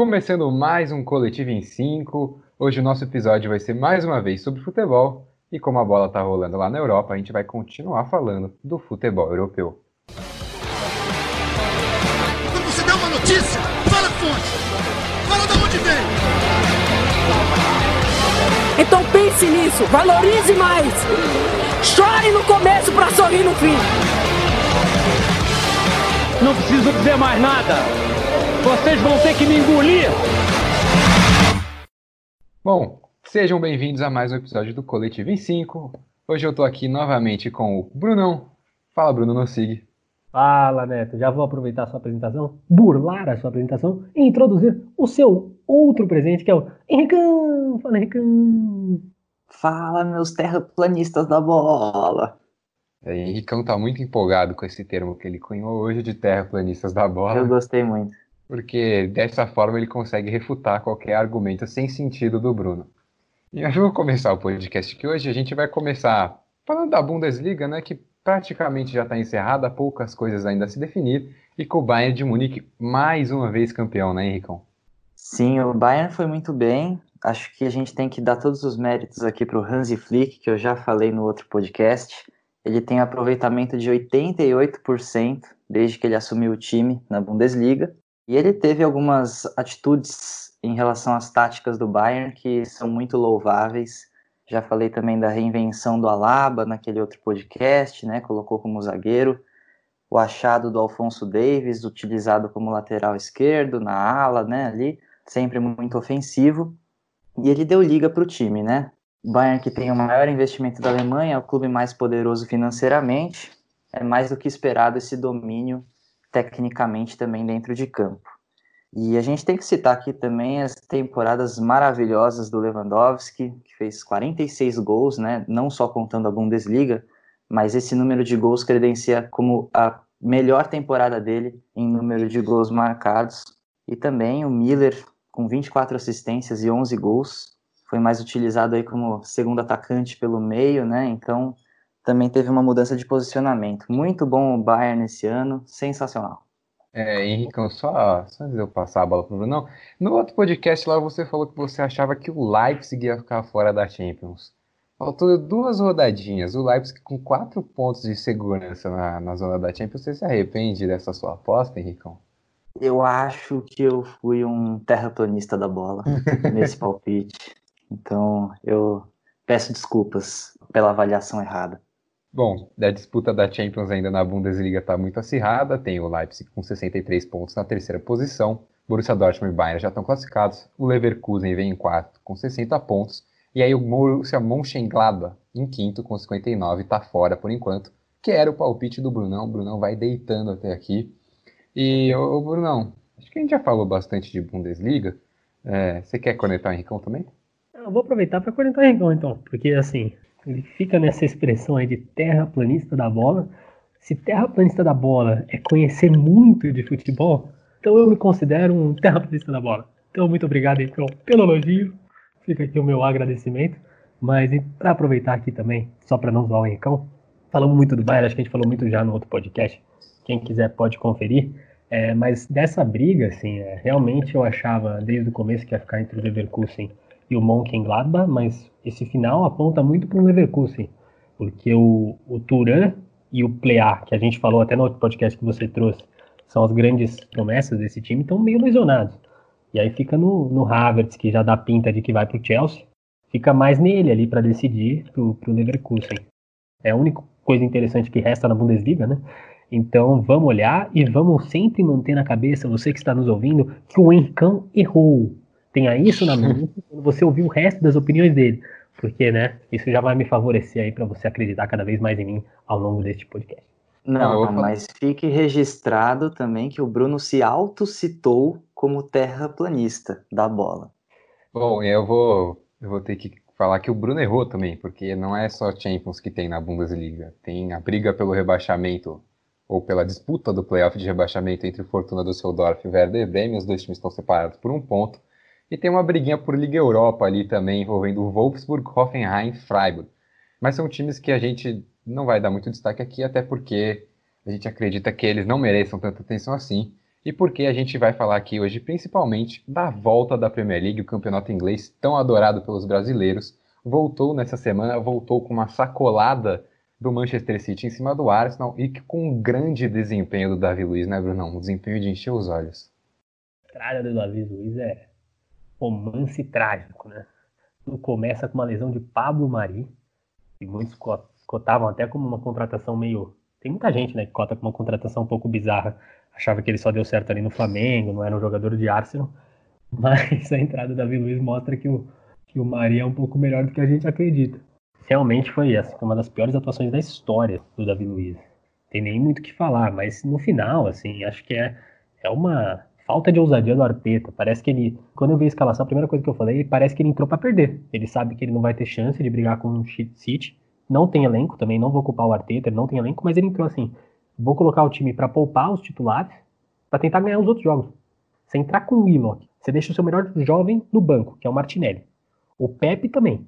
Começando mais um Coletivo em 5. Hoje o nosso episódio vai ser mais uma vez sobre futebol. E como a bola tá rolando lá na Europa, a gente vai continuar falando do futebol europeu. Quando você dá uma notícia, fala a fonte. Fala de onde vem. Então pense nisso, valorize mais. Chore no começo para sorrir no fim. Não preciso dizer mais nada. Vocês vão ter que me engolir. Bom, sejam bem-vindos a mais um episódio do Coletivo em 5. Hoje eu tô aqui novamente com o Brunão. Fala, Bruno, não siga. Fala, Neto. Já vou aproveitar a sua apresentação, burlar a sua apresentação e introduzir o seu outro presente, que é o Henricão. Fala, Henricão. Fala, meus terraplanistas da bola. É, Henricão tá muito empolgado com esse termo que ele cunhou hoje de terraplanistas da bola. Eu gostei muito. Porque dessa forma ele consegue refutar qualquer argumento sem sentido do Bruno. E eu vou começar o podcast que hoje a gente vai começar falando da Bundesliga, né, que praticamente já está encerrada, poucas coisas ainda a se definir, e com o Bayern de Munique mais uma vez campeão, né, Henricão? Sim, o Bayern foi muito bem. Acho que a gente tem que dar todos os méritos aqui para o Hansi Flick, que eu já falei no outro podcast. Ele tem aproveitamento de 88% desde que ele assumiu o time na Bundesliga. E ele teve algumas atitudes em relação às táticas do Bayern que são muito louváveis. Já falei também da reinvenção do Alaba naquele outro podcast, né? Colocou como zagueiro. O achado do Alfonso Davis, utilizado como lateral esquerdo, na ala, né? Ali, sempre muito ofensivo. E ele deu liga para o time, né? O Bayern, que tem o maior investimento da Alemanha, é o clube mais poderoso financeiramente. É mais do que esperado esse domínio tecnicamente também dentro de campo. E a gente tem que citar aqui também as temporadas maravilhosas do Lewandowski, que fez 46 gols, né? não só contando a Bundesliga, mas esse número de gols credencia como a melhor temporada dele em número de gols marcados. E também o Miller, com 24 assistências e 11 gols, foi mais utilizado aí como segundo atacante pelo meio, né? Então também teve uma mudança de posicionamento. Muito bom o Bayern nesse ano, sensacional. É, Henricão, só, só antes de eu passar a bola pro Bruno, no outro podcast lá você falou que você achava que o Leipzig ia ficar fora da Champions. Faltou duas rodadinhas, o Leipzig com quatro pontos de segurança na, na zona da Champions, você se arrepende dessa sua aposta, Henricão? Eu acho que eu fui um terraplanista da bola nesse palpite. Então eu peço desculpas pela avaliação errada. Bom, a disputa da Champions ainda na Bundesliga está muito acirrada. Tem o Leipzig com 63 pontos na terceira posição. Borussia Dortmund e Bayern já estão classificados. O Leverkusen vem em quarto com 60 pontos. E aí o Borussia Mönchengladbach em quinto com 59 está fora por enquanto. Que era o palpite do Brunão. O Brunão vai deitando até aqui. E o Brunão, acho que a gente já falou bastante de Bundesliga. É, você quer conectar o Henricão também? Eu vou aproveitar para conectar o Henricão, então, porque assim, ele fica nessa expressão aí de terraplanista da bola. Se terraplanista da bola é conhecer muito de futebol, então eu me considero um terraplanista da bola. Então, muito obrigado então, pelo elogio. Fica aqui o meu agradecimento. Mas para aproveitar aqui também, só para não zoar o Henricão, falamos muito do Bayern, acho que a gente falou muito já no outro podcast. Quem quiser pode conferir. É, mas dessa briga, assim, é, realmente eu achava desde o começo que ia ficar entre o Leverkusen e o Mönchengladbach, mas esse final aponta muito para o Leverkusen, porque o, o Turan e o Plea, que a gente falou até no outro podcast que você trouxe, são as grandes promessas desse time, estão meio lesionados. E aí fica no, no Havertz, que já dá pinta de que vai para o Chelsea, fica mais nele ali para decidir para o Leverkusen. É a única coisa interessante que resta na Bundesliga, né? Então vamos olhar e vamos sempre manter na cabeça, você que está nos ouvindo, que o Henricão errou. Tenha isso na mente quando você ouvir o resto das opiniões dele. Porque, né, isso já vai me favorecer aí para você acreditar cada vez mais em mim ao longo deste podcast. Não, não mas fique registrado também que o Bruno se autocitou como terraplanista da bola. Bom, eu vou, eu vou ter que falar que o Bruno errou também, porque não é só Champions que tem na Bundesliga. Tem a briga pelo rebaixamento ou pela disputa do playoff de rebaixamento entre o Fortuna Düsseldorf e o Werder Bremen. Os dois times estão separados por um ponto. E tem uma briguinha por Liga Europa ali também, envolvendo o Wolfsburg, Hoffenheim e Freiburg. Mas são times que a gente não vai dar muito destaque aqui, até porque a gente acredita que eles não mereçam tanta atenção assim. e porque a gente vai falar aqui hoje principalmente da volta da Premier League, o campeonato inglês tão adorado pelos brasileiros. Voltou nessa semana, voltou com uma sacolada do Manchester City em cima do Arsenal e com um grande desempenho do Davi Luiz, né, Brunão? Um desempenho de encher os olhos. A entrada do Davi Luiz é romance trágico, né? Tudo começa com uma lesão de Pablo Mari, que muitos cotavam até como uma contratação meio. Tem muita gente, né, que cota como uma contratação um pouco bizarra. Achava que ele só deu certo ali no Flamengo, não era um jogador de Arsenal. Mas a entrada do Davi Luiz mostra que o, que o Mari é um pouco melhor do que a gente acredita realmente foi essa, uma das piores atuações da história do Davi Luiz. Tem nem muito o que falar, mas no final, assim, acho que é, é uma falta de ousadia do Arteta. Parece que ele, quando eu vi a escalação, a primeira coisa que eu falei, parece que ele entrou para perder. Ele sabe que ele não vai ter chance de brigar com o City. Não tem elenco também, não vou culpar o Arteta, ele não tem elenco, mas ele entrou assim: vou colocar o time para poupar os titulares, para tentar ganhar os outros jogos. Você entrar com o Willock, você deixa o seu melhor jovem no banco, que é o Martinelli. O Pepe também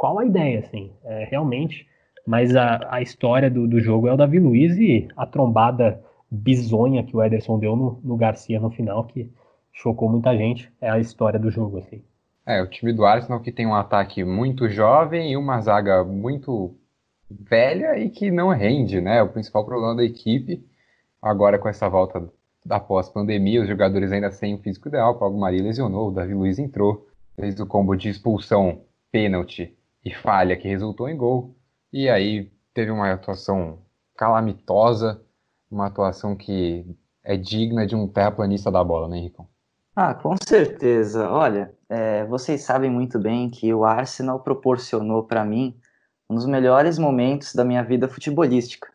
qual a ideia, assim, é, realmente. Mas a, a história do, do jogo é o Davi Luiz e a trombada bizonha que o Ederson deu no, no Garcia no final, que chocou muita gente, é a história do jogo, assim. É, o time do Arsenal que tem um ataque muito jovem e uma zaga muito velha e que não rende, né? O principal problema da equipe, agora com essa volta da pós-pandemia, os jogadores ainda sem o físico ideal, o Paulo Mari lesionou, o Davi Luiz entrou, fez o combo de expulsão, pênalti e falha que resultou em gol. E aí teve uma atuação calamitosa, uma atuação que é digna de um terraplanista da bola, né, Henricão? Ah, com certeza. Olha, é, vocês sabem muito bem que o Arsenal proporcionou para mim um dos melhores momentos da minha vida futebolística,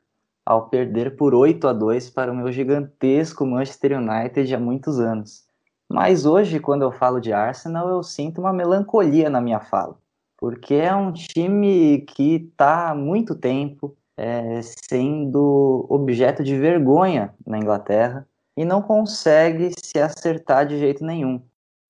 ao perder por 8 a 2 para o meu gigantesco Manchester United há muitos anos. Mas hoje, quando eu falo de Arsenal, eu sinto uma melancolia na minha fala porque é um time que está há muito tempo é, sendo objeto de vergonha na Inglaterra e não consegue se acertar de jeito nenhum.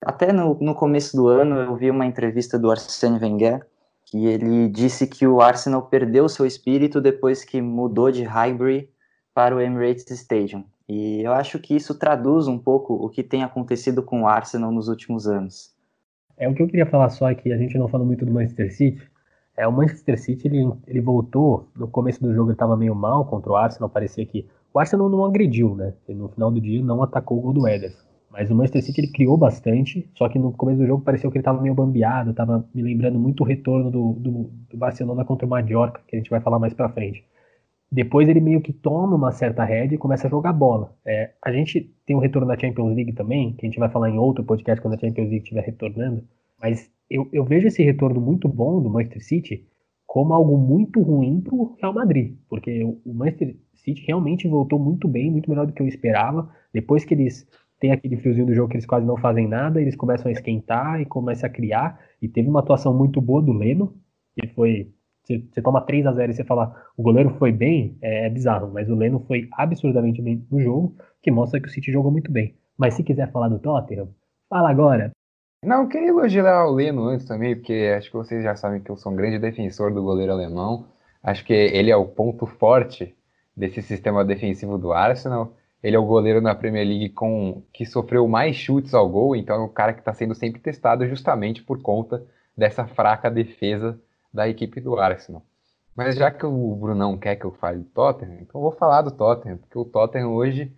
Até no, no começo do ano eu vi uma entrevista do Arsène Wenger que ele disse que o Arsenal perdeu seu espírito depois que mudou de Highbury para o Emirates Stadium. E eu acho que isso traduz um pouco o que tem acontecido com o Arsenal nos últimos anos. É o que eu queria falar só aqui, a gente não falou muito do Manchester City. É, o Manchester City, ele, ele voltou, no começo do jogo ele estava meio mal contra o Arsenal, parecia que o Arsenal não agrediu, né? No final do dia não atacou o gol do Ederson. Mas o Manchester City ele criou bastante, só que no começo do jogo pareceu que ele estava meio bambeado, estava me lembrando muito o retorno do, do, do, Barcelona contra o Mallorca, que a gente vai falar mais pra frente. Depois ele meio que toma uma certa rédea e começa a jogar bola. É, a gente tem um retorno da Champions League também, que a gente vai falar em outro podcast quando a Champions League estiver retornando. Mas eu, eu vejo esse retorno muito bom do Manchester City como algo muito ruim para o Real Madrid, porque o Manchester City realmente voltou muito bem, muito melhor do que eu esperava. Depois que eles têm aquele friozinho do jogo que eles quase não fazem nada, eles começam a esquentar e começam a criar. E teve uma atuação muito boa do Leno, que foi você, toma 3 a 0 e você fala o goleiro foi bem, é, é, bizarro, mas o Leno foi absurdamente bem no jogo, que mostra que o City jogou muito bem. Mas se quiser falar do Tottenham, fala agora. Não, eu queria elogiar o Leno antes também, porque acho que vocês já sabem que eu sou um grande defensor do goleiro alemão. Acho que ele é o ponto forte desse sistema defensivo do Arsenal. Ele é o goleiro na Premier League com que sofreu mais chutes ao gol, então é o cara que está sendo sempre testado justamente por conta dessa fraca defesa da equipe do Arsenal. Mas já que o Brunão quer que eu fale do Tottenham, então eu vou falar do Tottenham, porque o Tottenham hoje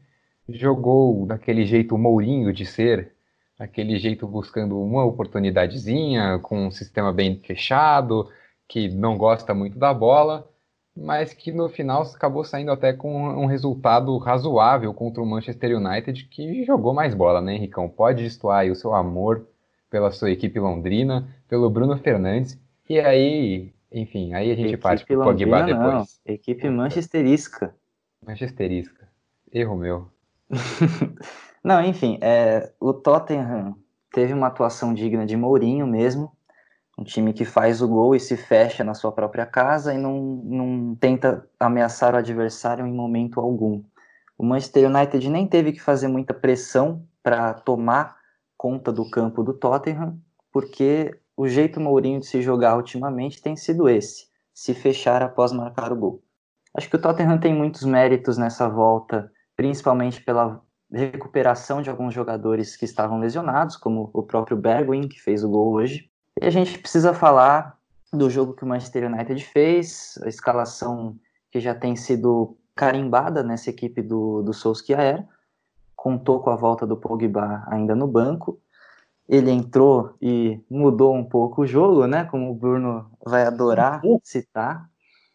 jogou daquele jeito Mourinho de ser, aquele jeito buscando uma oportunidadezinha, com um sistema bem fechado, que não gosta muito da bola, mas que no final acabou saindo até com um resultado razoável contra o Manchester United, que jogou mais bola, né, Henricão? Pode destoar aí o seu amor pela sua equipe londrina, pelo Bruno Fernandes, e aí, enfim, aí a gente equipe parte pro Pogba depois. Não. Equipe manchesterisca. Manchesterisca. Erro meu. não, enfim, é, o Tottenham teve uma atuação digna de Mourinho mesmo. Um time que faz o gol e se fecha na sua própria casa e não, não tenta ameaçar o adversário em momento algum. O Manchester United nem teve que fazer muita pressão para tomar conta do campo do Tottenham, porque o jeito Mourinho de se jogar ultimamente tem sido esse: se fechar após marcar o gol. Acho que o Tottenham tem muitos méritos nessa volta, principalmente pela recuperação de alguns jogadores que estavam lesionados, como o próprio Bergwijn, que fez o gol hoje. E a gente precisa falar do jogo que o Manchester United fez, a escalação que já tem sido carimbada nessa equipe do, do Solskjaer, contou com a volta do Pogba ainda no banco, ele entrou e mudou um pouco o jogo, né? Como o Bruno vai adorar um citar.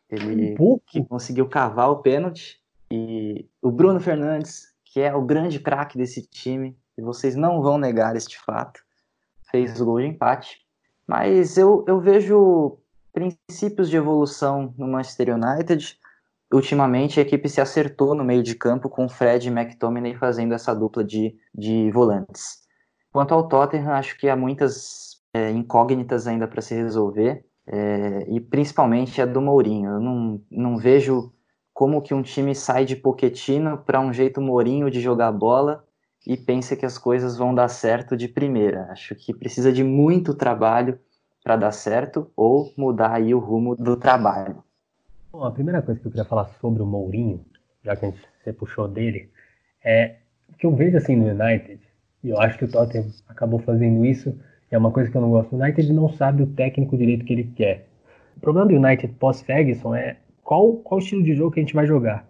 Ele um conseguiu cavar o pênalti. E o Bruno Fernandes, que é o grande craque desse time, e vocês não vão negar este fato, fez o gol de empate. Mas eu, eu vejo princípios de evolução no Manchester United. Ultimamente a equipe se acertou no meio de campo com Fred e McTominay fazendo essa dupla de, de volantes. Quanto ao Tottenham, acho que há muitas é, incógnitas ainda para se resolver, é, e principalmente a do Mourinho. Eu não, não vejo como que um time sai de Poquetino para um jeito Mourinho de jogar bola e pensa que as coisas vão dar certo de primeira. Acho que precisa de muito trabalho para dar certo ou mudar aí o rumo do trabalho. Bom, a primeira coisa que eu queria falar sobre o Mourinho, já que você puxou dele, é que eu vejo assim no United e eu acho que o Tottenham acabou fazendo isso. É uma coisa que eu não gosto. O United não sabe o técnico direito que ele quer. O problema do United pós-Ferguson é qual, qual estilo de jogo que a gente vai jogar.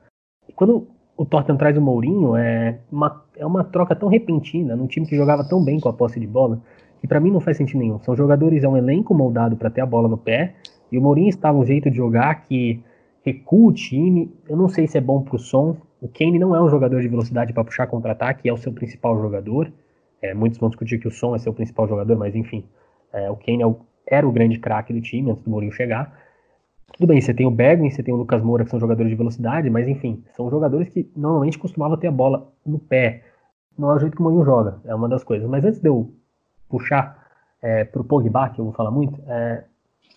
E quando o Tottenham traz o Mourinho, é uma, é uma troca tão repentina, num time que jogava tão bem com a posse de bola, que para mim não faz sentido nenhum. São jogadores, é um elenco moldado para ter a bola no pé, e o Mourinho estava um jeito de jogar que recua o time. Eu não sei se é bom pro som. O Kane não é um jogador de velocidade para puxar contra-ataque, é o seu principal jogador. É, muitos vão discutir que o Som é seu principal jogador, mas enfim, é, o Kane é o, era o grande craque do time antes do Mourinho chegar. Tudo bem, você tem o Bergwijn, você tem o Lucas Moura, que são jogadores de velocidade, mas enfim, são jogadores que normalmente costumavam ter a bola no pé. Não é o jeito que o Mourinho joga, é uma das coisas. Mas antes de eu puxar é, pro Pogba, que eu vou falar muito, é,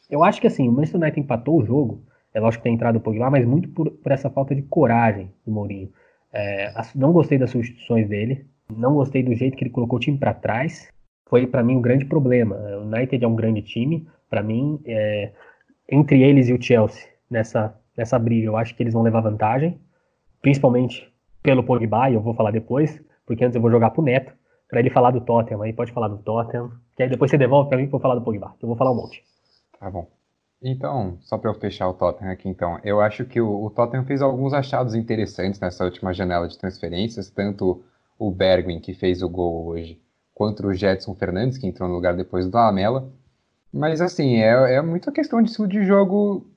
eu acho que assim, o Manchester United empatou o jogo, é lógico que tem entrado o Pogba, mas muito por, por essa falta de coragem do Mourinho. É, não gostei das substituições dele, não gostei do jeito que ele colocou o time para trás. Foi para mim um grande problema. O United é um grande time. Para mim, é, entre eles e o Chelsea nessa nessa briga, eu acho que eles vão levar vantagem, principalmente pelo Pogba. E eu vou falar depois, porque antes eu vou jogar pro Neto para ele falar do Tottenham. Aí pode falar do Tottenham, que aí depois você devolve para mim para falar do Pogba. Que eu vou falar um monte. Tá bom. Então, só para eu fechar o Tottenham aqui, então, eu acho que o, o Tottenham fez alguns achados interessantes nessa última janela de transferências, tanto o Bergwin, que fez o gol hoje, contra o Jetson Fernandes, que entrou no lugar depois do Lamela. Mas, assim, é, é muito a questão de estilo de jogo,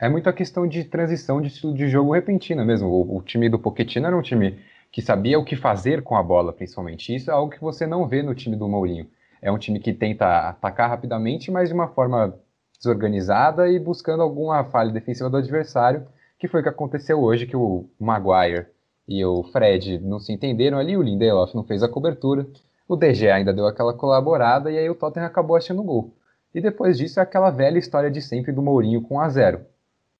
é muito a questão de transição de estilo de jogo repentina mesmo. O, o time do Pochettino era um time que sabia o que fazer com a bola, principalmente. Isso é algo que você não vê no time do Mourinho. É um time que tenta atacar rapidamente, mas de uma forma desorganizada e buscando alguma falha defensiva do adversário, que foi o que aconteceu hoje, que o Maguire e o Fred não se entenderam ali, o Lindelof não fez a cobertura, o DG ainda deu aquela colaborada e aí o Tottenham acabou achando o gol. E depois disso é aquela velha história de sempre do Mourinho com a zero.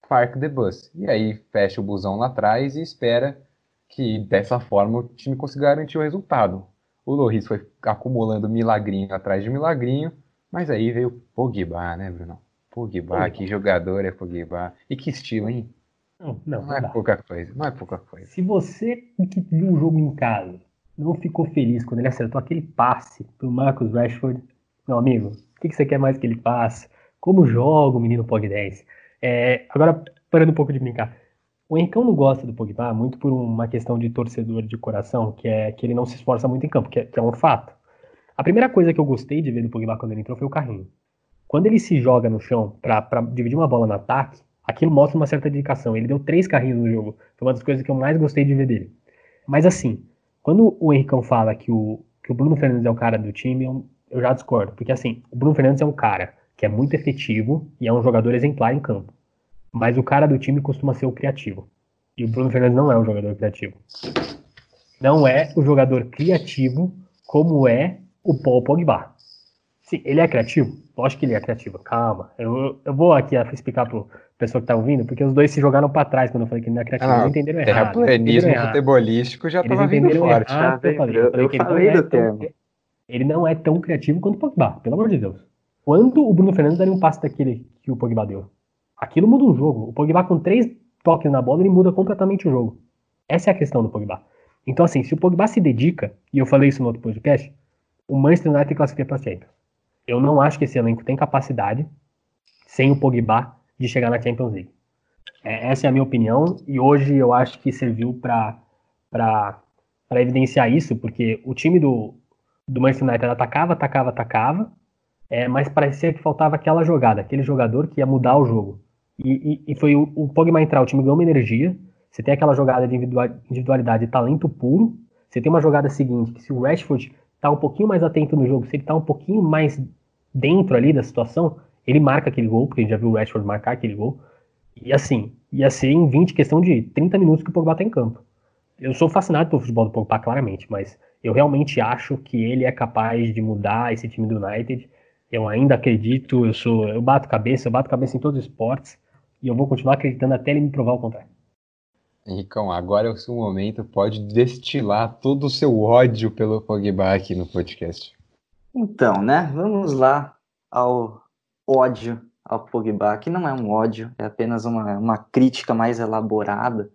Park the bus. E aí fecha o busão lá atrás e espera que dessa forma o time consiga garantir o resultado. O Loris foi acumulando milagrinho atrás de milagrinho, mas aí veio Pogba, né, Bruno? Pogba, que jogador é Pogba. E que estilo, hein? Não, não, não é pouca coisa, não é pouca coisa. Se você que viu o jogo em casa não ficou feliz quando ele acertou aquele passe pro Marcus Rashford, meu amigo, que, que você quer mais que ele passe? Como joga o menino Pogdance? É, agora, parando um pouco de brincar, o Henricão não gosta do Pogba muito por uma questão de torcedor de coração, que é que ele não se esforça muito em campo, que é, que é um fato. A primeira coisa que eu gostei de ver do Pogba quando ele entrou foi o carrinho. Quando ele se joga no chão para dividir uma bola no ataque, aquilo mostra uma certa dedicação. Ele deu três carrinhos no jogo. Foi uma das coisas que eu mais gostei de ver dele. Mas assim, quando o Henricão fala que o, que o Bruno Fernandes é o cara do time, eu, eu já discordo. Porque assim, o Bruno Fernandes é um cara que é muito efetivo e é um jogador exemplar em campo. Mas o cara do time costuma ser o criativo. E o Bruno Fernandes não é um jogador criativo. Não é o jogador criativo como é o Paul Pogba. Sim, ele é criativo? Lógico que ele é criativo. Calma. Eu, eu vou aqui explicar pro pessoa que tá ouvindo, porque os dois se jogaram para trás quando eu falei que ele não é criativo. Ah, eles entenderam errado. Terraplanismo futebolístico já estava vindo forte. Errado, eu falei, eu falei que ele não, é tão, ele não é tão criativo quanto o Pogba, pelo amor de Deus. Quando o Bruno Fernandes daria um passe daquele que o Pogba deu? Aquilo muda um jogo. O Pogba com três toques na bola, ele muda completamente o jogo. Essa é a questão do Pogba. Então, assim, se o Pogba se dedica, e eu falei isso no outro podcast, o Manchester United classifica para Champions. Eu não acho que esse elenco tem capacidade, sem o Pogba, de chegar na Champions League. É, essa é a minha opinião, e hoje eu acho que serviu para evidenciar isso, porque o time do, do Manchester United atacava, atacava, atacava, é, mas parecia que faltava aquela jogada, aquele jogador que ia mudar o jogo. E, e, e foi o, o Pogba entrar, o time ganhou uma energia, você tem aquela jogada de individualidade e talento puro, você tem uma jogada seguinte, que se o Rashford tá um pouquinho mais atento no jogo, se ele tá um pouquinho mais dentro ali da situação, ele marca aquele gol, porque a gente já viu o Rashford marcar aquele gol. E assim, ia ser em 20, questão de 30 minutos que o Pogba tá em campo. Eu sou fascinado pelo futebol do Pogba, claramente, mas eu realmente acho que ele é capaz de mudar esse time do United. Eu ainda acredito, eu sou, eu bato cabeça, eu bato cabeça em todos os esportes, e eu vou continuar acreditando até ele me provar o contrário. Henricão, agora é o seu momento, pode destilar todo o seu ódio pelo Pogba aqui no podcast. Então, né, vamos lá ao ódio ao Pogba, que não é um ódio, é apenas uma, uma crítica mais elaborada,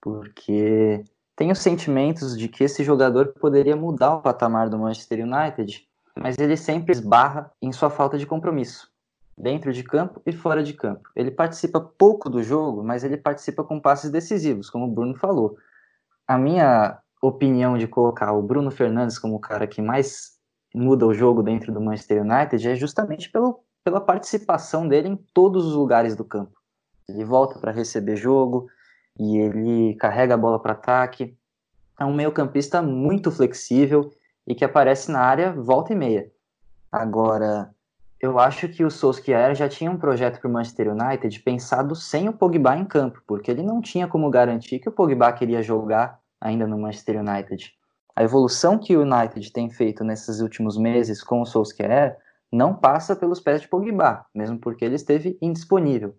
porque tenho sentimentos de que esse jogador poderia mudar o patamar do Manchester United, mas ele sempre esbarra em sua falta de compromisso dentro de campo e fora de campo. Ele participa pouco do jogo, mas ele participa com passes decisivos, como o Bruno falou. A minha opinião de colocar o Bruno Fernandes como o cara que mais muda o jogo dentro do Manchester United é justamente pelo, pela participação dele em todos os lugares do campo. Ele volta para receber jogo e ele carrega a bola para ataque. É um meio-campista muito flexível e que aparece na área volta e meia. Agora, eu acho que o Solskjaer já tinha um projeto para o Manchester United pensado sem o Pogba em campo, porque ele não tinha como garantir que o Pogba queria jogar ainda no Manchester United. A evolução que o United tem feito nesses últimos meses com o Solskjaer não passa pelos pés de Pogba, mesmo porque ele esteve indisponível.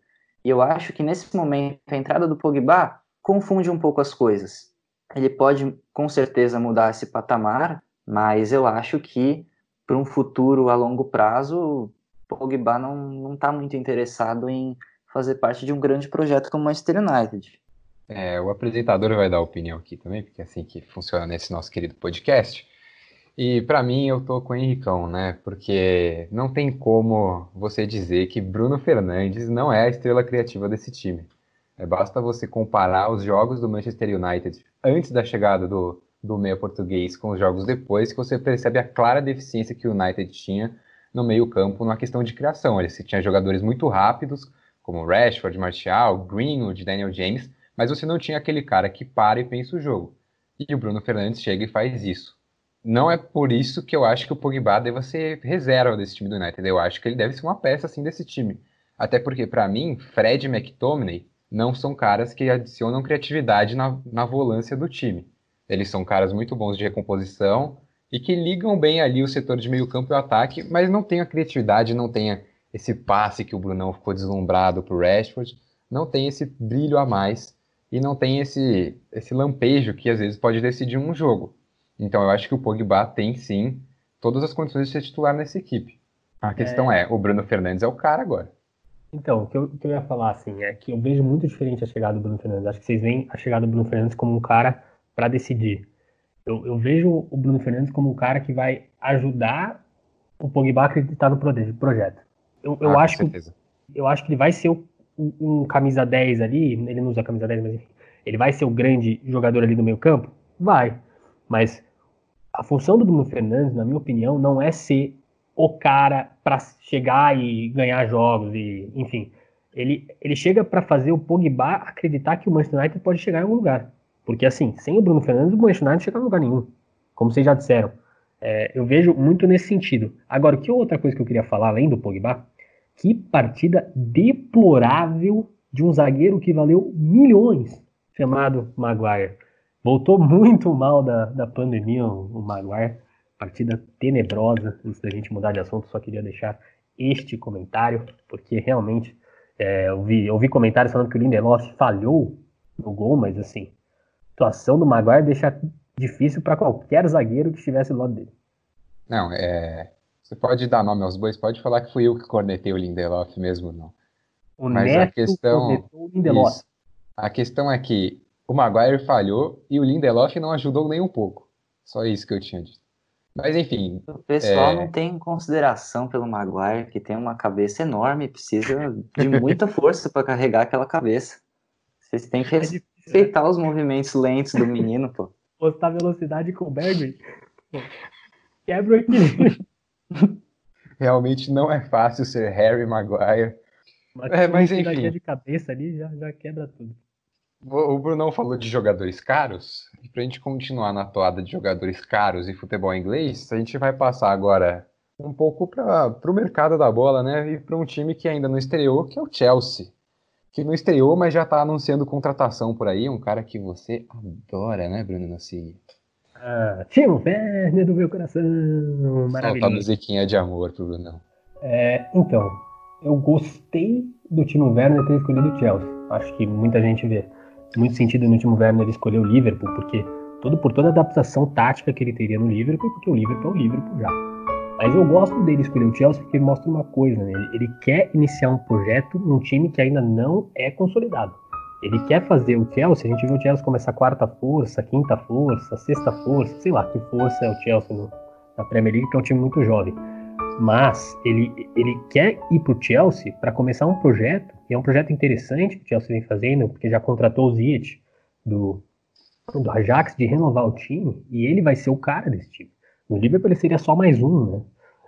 E eu acho que nesse momento a entrada do Pogba confunde um pouco as coisas. Ele pode com certeza mudar esse patamar, mas eu acho que para um futuro a longo prazo, Pogba não está muito interessado em fazer parte de um grande projeto como o Manchester United. É, o apresentador vai dar opinião aqui também, porque é assim que funciona nesse nosso querido podcast. E para mim eu tô com o Henricão, né? Porque não tem como você dizer que Bruno Fernandes não é a estrela criativa desse time. É, basta você comparar os jogos do Manchester United antes da chegada do, do meio português com os jogos depois, que você percebe a clara deficiência que o United tinha no meio-campo na questão de criação. Ele tinha jogadores muito rápidos, como Rashford, Martial, Greenwood, Daniel James, mas você não tinha aquele cara que para e pensa o jogo. E o Bruno Fernandes chega e faz isso. Não é por isso que eu acho que o Pogba deva ser reserva desse time do United. Eu acho que ele deve ser uma peça assim desse time. Até porque, para mim, Fred e McTominay não são caras que adicionam criatividade na, na volância do time. Eles são caras muito bons de recomposição e que ligam bem ali o setor de meio campo e o ataque, mas não tem a criatividade, não tem esse passe que o Brunão ficou deslumbrado pro Rashford, não tem esse brilho a mais e não tem esse, esse lampejo que às vezes pode decidir um jogo. Então eu acho que o Pogba tem sim todas as condições de ser titular nessa equipe. A questão é, é o Bruno Fernandes é o cara agora. Então, o que, eu, o que eu ia falar assim é que eu vejo muito diferente a chegada do Bruno Fernandes. Acho que vocês veem a chegada do Bruno Fernandes como um cara para decidir. Eu, eu, vejo o Bruno Fernandes como um cara que vai ajudar o Pogba a acreditar no projeto. Eu, eu ah, acho, que, eu acho que ele vai ser um, um, camisa 10 ali, ele não usa camisa 10, mas enfim, ele vai ser o grande jogador ali do meio campo? Vai. Mas a função do Bruno Fernandes, na minha opinião, não é ser o cara para chegar e ganhar jogos e, enfim, ele, ele chega para fazer o Pogba acreditar que o Manchester United pode chegar em algum lugar. Porque, assim, sem o Bruno Fernandes, o Manchester United chega a lugar nenhum. Como vocês já disseram. É, eu vejo muito nesse sentido. Agora, que outra coisa que eu queria falar, além do Pogba? Que partida deplorável de um zagueiro que valeu milhões, chamado Maguire. Voltou muito mal da, da pandemia o, o Maguire. Partida tenebrosa. Antes da gente mudar de assunto, só queria deixar este comentário, porque realmente é, eu, vi, eu vi comentários falando que o Lindelof falhou no gol, mas assim, situação do Maguire deixa difícil para qualquer zagueiro que estivesse do lado dele. Não, é. Você pode dar nome aos bois, pode falar que fui eu que cornetei o Lindelof mesmo, não. O Mas Neto a questão, o Lindelof. Isso, a questão é que o Maguire falhou e o Lindelof não ajudou nem um pouco. Só isso que eu tinha dito. Mas enfim. O pessoal é... não tem consideração pelo Maguire, que tem uma cabeça enorme, precisa de muita força para carregar aquela cabeça. Vocês têm que é né? respeitar os movimentos lentos do menino, pô. Postar velocidade com o Bergman. Quebra o equilíbrio. Realmente não é fácil ser Harry Maguire. Mas, é, mas enfim. de cabeça ali já, já quebra tudo. O Brunão falou de jogadores caros. E pra gente continuar na toada de jogadores caros e futebol inglês, a gente vai passar agora um pouco para o mercado da bola, né? E para um time que ainda não estreou, que é o Chelsea. Que não estreou, mas já está anunciando contratação por aí. Um cara que você adora, né, Bruno Nassi? Ah, Timo Werner do meu coração. Maravilhoso. Solta a musiquinha de amor pro Brunão. É, então, eu gostei do Timo Werner ter escolhido o Chelsea. Acho que muita gente vê muito sentido no último Werner escolher o Liverpool, porque todo, por toda a adaptação tática que ele teria no Liverpool, porque o Liverpool é o Liverpool já. Mas eu gosto dele escolher o Chelsea porque ele mostra uma coisa, né? Ele, ele quer iniciar um projeto num time que ainda não é consolidado. Ele quer fazer o Chelsea, a gente viu o Chelsea começar quarta força, quinta força, sexta força, sei lá que força é o Chelsea no, na Premier League, que é um time muito jovem. Mas ele, ele quer ir para o Chelsea para começar um projeto, e é um projeto interessante que o Chelsea vem fazendo, porque já contratou o Ziyech do, do Ajax de renovar o time, e ele vai ser o cara desse time. No Liverpool ele seria só mais um, né?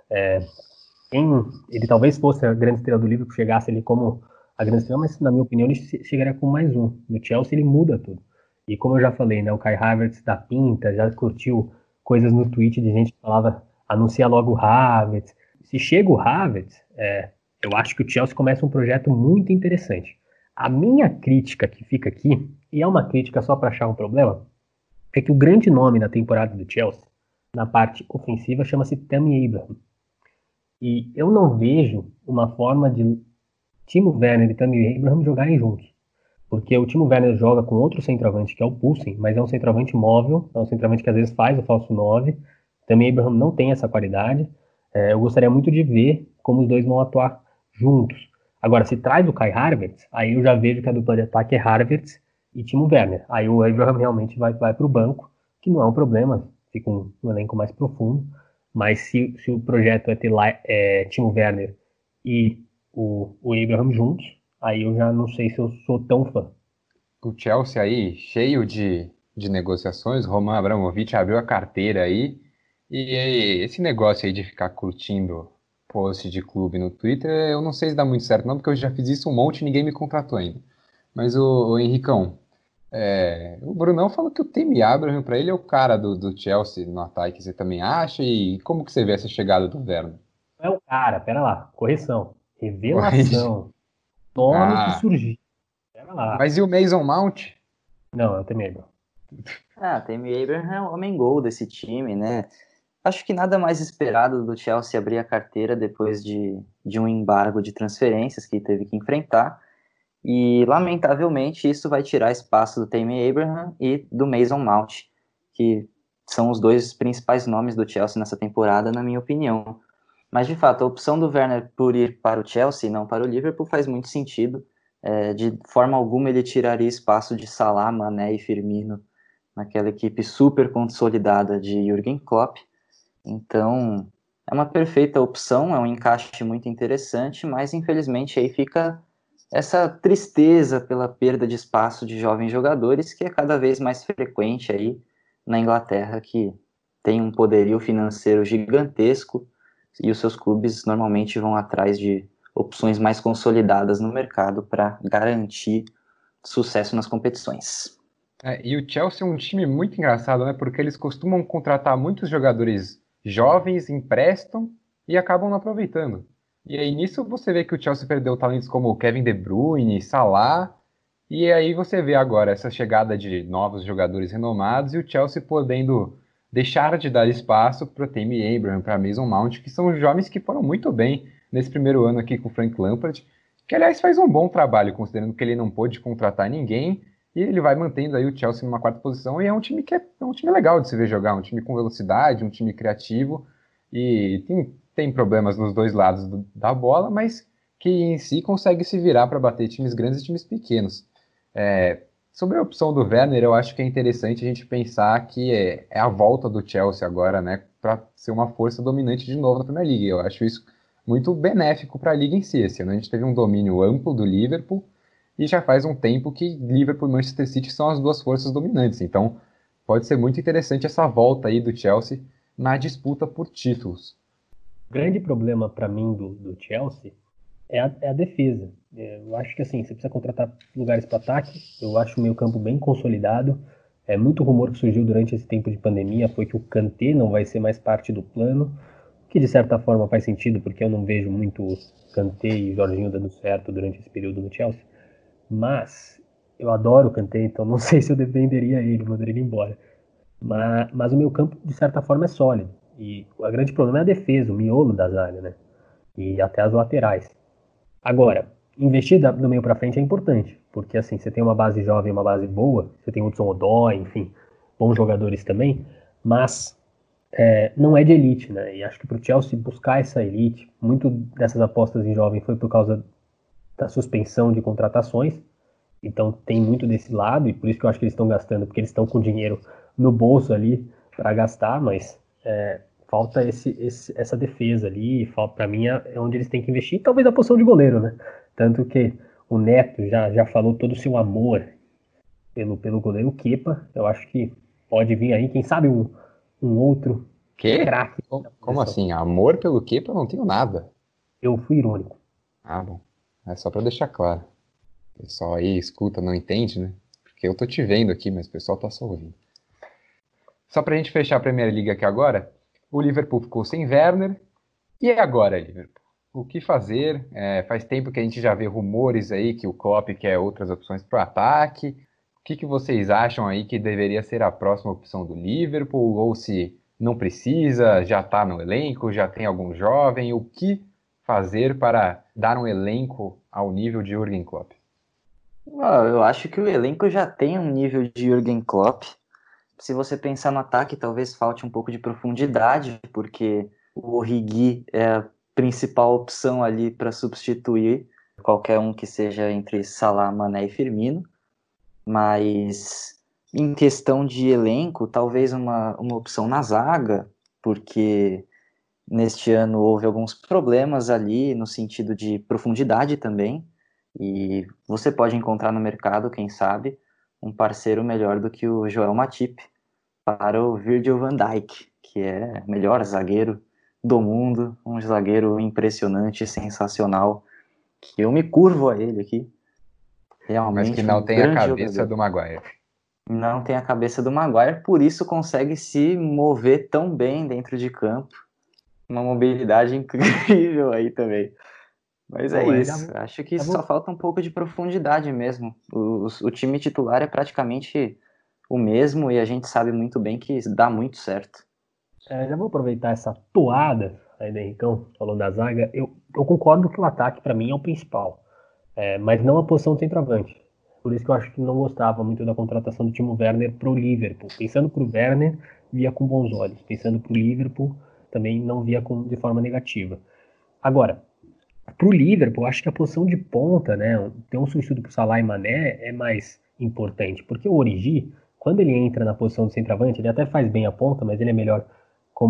É, quem, ele talvez fosse a grande estrela do Liverpool, chegasse ali como a grande estrela, mas na minha opinião ele chegaria com mais um. No Chelsea ele muda tudo. E como eu já falei, né, o Kai Havertz da pinta, já curtiu coisas no tweet de gente que falava anuncia logo o Havertz, se chega o Havertz, é, eu acho que o Chelsea começa um projeto muito interessante. A minha crítica que fica aqui, e é uma crítica só para achar um problema, é que o grande nome na temporada do Chelsea, na parte ofensiva, chama-se Tammy Abraham. E eu não vejo uma forma de Timo Werner e Tammy Abraham jogarem juntos. Porque o Timo Werner joga com outro centroavante, que é o Pulsen, mas é um centroavante móvel, é um centroavante que às vezes faz o falso 9. Também Abraham não tem essa qualidade. É, eu gostaria muito de ver como os dois vão atuar juntos. Agora, se traz o Kai Havertz, aí eu já vejo que a dupla de ataque é Havertz e Timo Werner. Aí o Abraham realmente vai, vai para o banco, que não é um problema, fica um, um elenco mais profundo. Mas se, se o projeto é ter lá, é, Timo Werner e o, o Abraham juntos, aí eu já não sei se eu sou tão fã. O Chelsea aí, cheio de, de negociações, Roman Abramovich abriu a carteira aí e esse negócio aí de ficar curtindo post de clube no Twitter, eu não sei se dá muito certo, não, porque eu já fiz isso um monte e ninguém me contratou ainda. Mas o, o Henricão, é, o Brunão falou que o Temi Abraham para ele é o cara do, do Chelsea no ataque, você também acha? E como que você vê essa chegada do Verno? Não é o cara, pera lá, correção. Revelação. Nome ah. que surgiu. Pera lá. Mas e o Mason Mount? Não, é o Temi Abraham. Ah, Temi Abraham é o homem gol desse time, né? Acho que nada mais esperado do Chelsea abrir a carteira depois de, de um embargo de transferências que teve que enfrentar. E, lamentavelmente, isso vai tirar espaço do Tammy Abraham e do Mason Mount, que são os dois principais nomes do Chelsea nessa temporada, na minha opinião. Mas, de fato, a opção do Werner por ir para o Chelsea e não para o Liverpool faz muito sentido. É, de forma alguma ele tiraria espaço de Salah, Mané e Firmino naquela equipe super consolidada de Jürgen Klopp. Então, é uma perfeita opção, é um encaixe muito interessante, mas infelizmente aí fica essa tristeza pela perda de espaço de jovens jogadores que é cada vez mais frequente aí na Inglaterra, que tem um poderio financeiro gigantesco e os seus clubes normalmente vão atrás de opções mais consolidadas no mercado para garantir sucesso nas competições. É, e o Chelsea é um time muito engraçado, né? Porque eles costumam contratar muitos jogadores jovens emprestam e acabam não aproveitando. E aí nisso você vê que o Chelsea perdeu talentos como Kevin De Bruyne, Salah, e aí você vê agora essa chegada de novos jogadores renomados e o Chelsea podendo deixar de dar espaço para o Tammy Abraham, para Mason Mount, que são jovens que foram muito bem nesse primeiro ano aqui com o Frank Lampard, que aliás faz um bom trabalho, considerando que ele não pôde contratar ninguém e ele vai mantendo aí o Chelsea numa quarta posição e é um time que é, é um time legal de se ver jogar, um time com velocidade, um time criativo e tem, tem problemas nos dois lados do, da bola, mas que em si consegue se virar para bater times grandes e times pequenos. É, Sobre a opção do Werner, eu acho que é interessante a gente pensar que é, é a volta do Chelsea agora, né, para ser uma força dominante de novo na Premier League. Eu acho isso muito benéfico para a liga em si. Esse ano a gente teve um domínio amplo do Liverpool e já faz um tempo que Liverpool e Manchester City são as duas forças dominantes. Então, pode ser muito interessante essa volta aí do Chelsea na disputa por títulos. O grande problema para mim do, do Chelsea é a, é a defesa. Eu acho que assim, você precisa contratar lugares para ataque. Eu acho o meio campo bem consolidado. É muito rumor que surgiu durante esse tempo de pandemia foi que o Kanté não vai ser mais parte do plano, que de certa forma faz sentido, porque eu não vejo muito Kanté e Jorginho dando certo durante esse período no Chelsea. Mas eu adoro o Kanté, então não sei se eu defenderia ele, mandaria ele embora. Mas, mas o meu campo, de certa forma, é sólido. E o grande problema é a defesa, o miolo da zaga, né? E até as laterais. Agora, investir do meio para frente é importante, porque assim, você tem uma base jovem, uma base boa, você tem Hudson Odoi, enfim, bons jogadores também, mas é, não é de elite, né? E acho que para o Chelsea buscar essa elite, muito dessas apostas em jovem foi por causa da suspensão de contratações, então tem muito desse lado, e por isso que eu acho que eles estão gastando, porque eles estão com dinheiro no bolso ali para gastar, mas é, falta esse, esse, essa defesa ali, para mim é, é onde eles têm que investir, talvez a posição de goleiro, né? Tanto que o Neto já, já falou todo o seu amor pelo, pelo goleiro Kepa. Eu acho que pode vir aí, quem sabe, um, um outro que? craque. Como, como assim? Amor pelo Kepa? Eu não tenho nada. Eu fui irônico. Ah, bom. É só para deixar claro. O pessoal aí escuta, não entende, né? Porque eu tô te vendo aqui, mas o pessoal tá só ouvindo. Só pra gente fechar a Primeira Liga aqui agora, o Liverpool ficou sem Werner. E agora, Liverpool? o que fazer. É, faz tempo que a gente já vê rumores aí que o Klopp quer outras opções para o ataque. O que, que vocês acham aí que deveria ser a próxima opção do Liverpool? Ou se não precisa, já está no elenco, já tem algum jovem? O que fazer para dar um elenco ao nível de Jürgen Klopp? Eu acho que o elenco já tem um nível de Jürgen Klopp. Se você pensar no ataque, talvez falte um pouco de profundidade, porque o Origi é principal opção ali para substituir qualquer um que seja entre Salah, Mané e Firmino, mas em questão de elenco, talvez uma, uma opção na zaga, porque neste ano houve alguns problemas ali no sentido de profundidade também, e você pode encontrar no mercado, quem sabe, um parceiro melhor do que o Joel Matip para o Virgil van Dijk, que é melhor zagueiro do mundo, um zagueiro impressionante, sensacional, que eu me curvo a ele aqui. Realmente. Mas que não um tem a cabeça jogador. do Maguire. Não tem a cabeça do Maguire, por isso consegue se mover tão bem dentro de campo. Uma mobilidade incrível aí também. Mas é isso. Acho que só falta um pouco de profundidade mesmo. O, o, time titular é praticamente o mesmo e a gente sabe muito bem que dá muito certo. É, já vou aproveitar essa toada aí do Henricão, falando da zaga. Eu, eu concordo que o ataque, para mim, é o principal, é, mas não a posição centroavante. Por isso que eu acho que não gostava muito da contratação do Timo Werner pro Liverpool. Pensando pro Werner, via com bons olhos. Pensando pro Liverpool, também não via com, de forma negativa. Agora, pro Liverpool, acho que a posição de ponta, né, ter um substituto pro Salah e Mané é mais importante, porque o Origi, quando ele entra na posição de centroavante, ele até faz bem a ponta, mas ele é melhor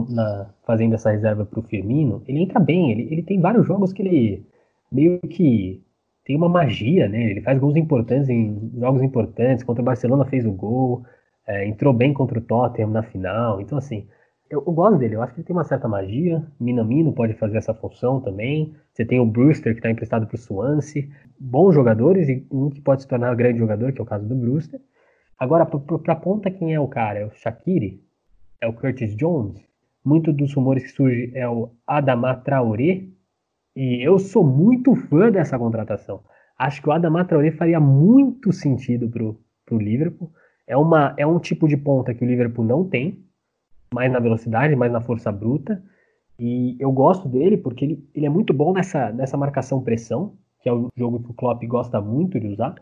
na, fazendo essa reserva para o Firmino, ele entra bem, ele, ele tem vários jogos que ele meio que tem uma magia, né? Ele faz gols importantes em jogos importantes, contra o Barcelona fez o gol, é, entrou bem contra o Tottenham na final, então assim, eu, eu, gosto dele, eu acho que ele tem uma certa magia, Minamino pode fazer essa função também, você tem o Brewster que está emprestado para o Swansea, bons jogadores e um que pode se tornar um grande jogador, que é o caso do Brewster. Agora, para a ponta, quem é o cara? É o Shaqiri? É o Curtis Jones? muito dos rumores que surge é o Adama Traoré, e eu sou muito fã dessa contratação. Acho que o Adama Traoré faria muito sentido pro, pro Liverpool. É, uma, é um tipo de ponta que o Liverpool não tem, mais na velocidade, mais na força bruta. E eu gosto dele porque ele, ele é muito bom nessa, nessa marcação-pressão, que é um jogo que o Klopp gosta muito de usar.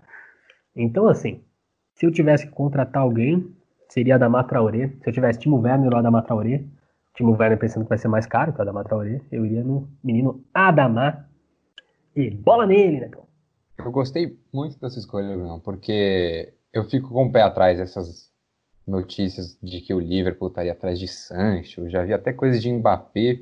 Então, assim, se eu tivesse que contratar alguém, seria Adama Traoré. Se eu tivesse Timo Werner ou Adama Traoré, Timo Werner pensando que vai ser mais caro que o Adamar Traoré, eu iria no menino Adamar e bola nele, né, Eu gostei muito dessa escolha, Bruno, porque eu fico com o pé atrás dessas notícias de que o Liverpool estaria atrás de Sancho, já vi até coisas de Mbappé.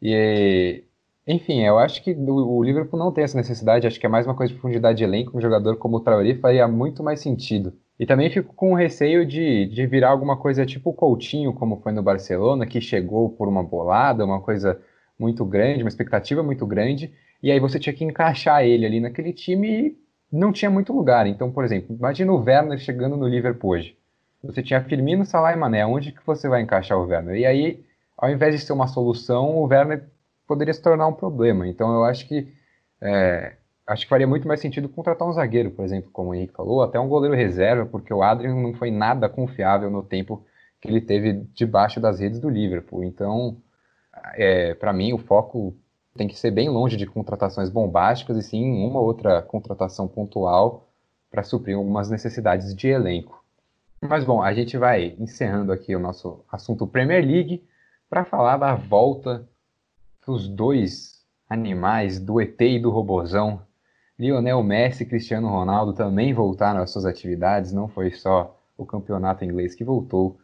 E, enfim, eu acho que o Liverpool não tem essa necessidade, acho que é mais uma coisa de profundidade de elenco, um jogador como o Traoré faria muito mais sentido. E também fico com receio de, de virar alguma coisa tipo o Coutinho, como foi no Barcelona, que chegou por uma bolada, uma coisa muito grande, uma expectativa muito grande, e aí você tinha que encaixar ele ali naquele time e não tinha muito lugar. Então, por exemplo, imagina o Werner chegando no Liverpool hoje. Você tinha Firmino, Salah e Mané, onde que você vai encaixar o Werner? E aí, ao invés de ser uma solução, o Werner poderia se tornar um problema. Então, eu acho que é, acho que faria muito mais sentido contratar um zagueiro, por exemplo, como o Henrique falou, até um goleiro reserva, porque o Adrian não foi nada confiável no tempo que ele teve debaixo das redes do Liverpool. Então, é, para mim, o foco tem que ser bem longe de contratações bombásticas e sim uma outra contratação pontual para suprir algumas necessidades de elenco. Mas bom, a gente vai encerrando aqui o nosso assunto Premier League para falar da volta dos dois animais, do ET e do Robozão. Lionel Messi e Cristiano Ronaldo também voltaram às suas atividades, não foi só o campeonato inglês que voltou.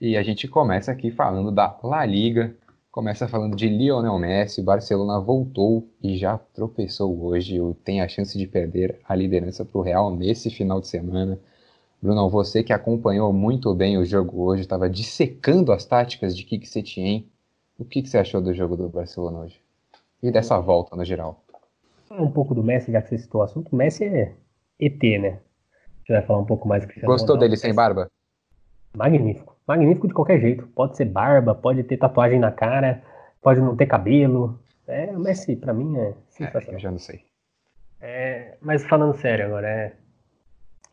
E a gente começa aqui falando da La Liga, começa falando de Lionel Messi, o Barcelona voltou e já tropeçou hoje, tem a chance de perder a liderança para o Real nesse final de semana. Bruno, você que acompanhou muito bem o jogo hoje, estava dissecando as táticas de Kik Setien. O que, que, você achou do jogo do Barcelona hoje? E dessa volta no geral? Um pouco do Messi, já que você citou o assunto. O Messi é ET, né? Você vai falar um pouco mais Gostou dele sem barba? Magnífico. Magnífico de qualquer jeito. Pode ser barba, pode ter tatuagem na cara, pode não ter cabelo. É, o Messi, pra mim, é sensacional. É, eu já não sei. É, mas falando sério agora, é,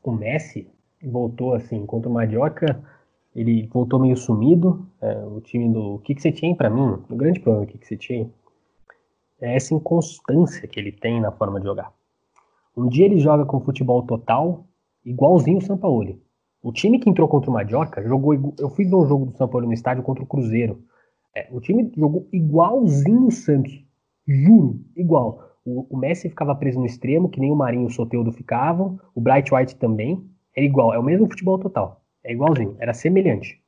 o Messi, voltou assim contra o Madioca, ele voltou meio sumido. É, o time do que você tinha para mim, o grande problema do que você tinha é essa inconstância que ele tem na forma de jogar. Um dia ele joga com futebol total, igualzinho o Sampaoli. O time que entrou contra o Madioca jogou. Eu ver um jogo do São Paulo no estádio contra o Cruzeiro. É, o time jogou igualzinho o Santos. Juro, igual. O, o, Messi ficava preso no extremo, que nem o Marinho e o Soteudo ficavam. O Bright White também. É igual, é o mesmo futebol total. É igualzinho, era semelhante.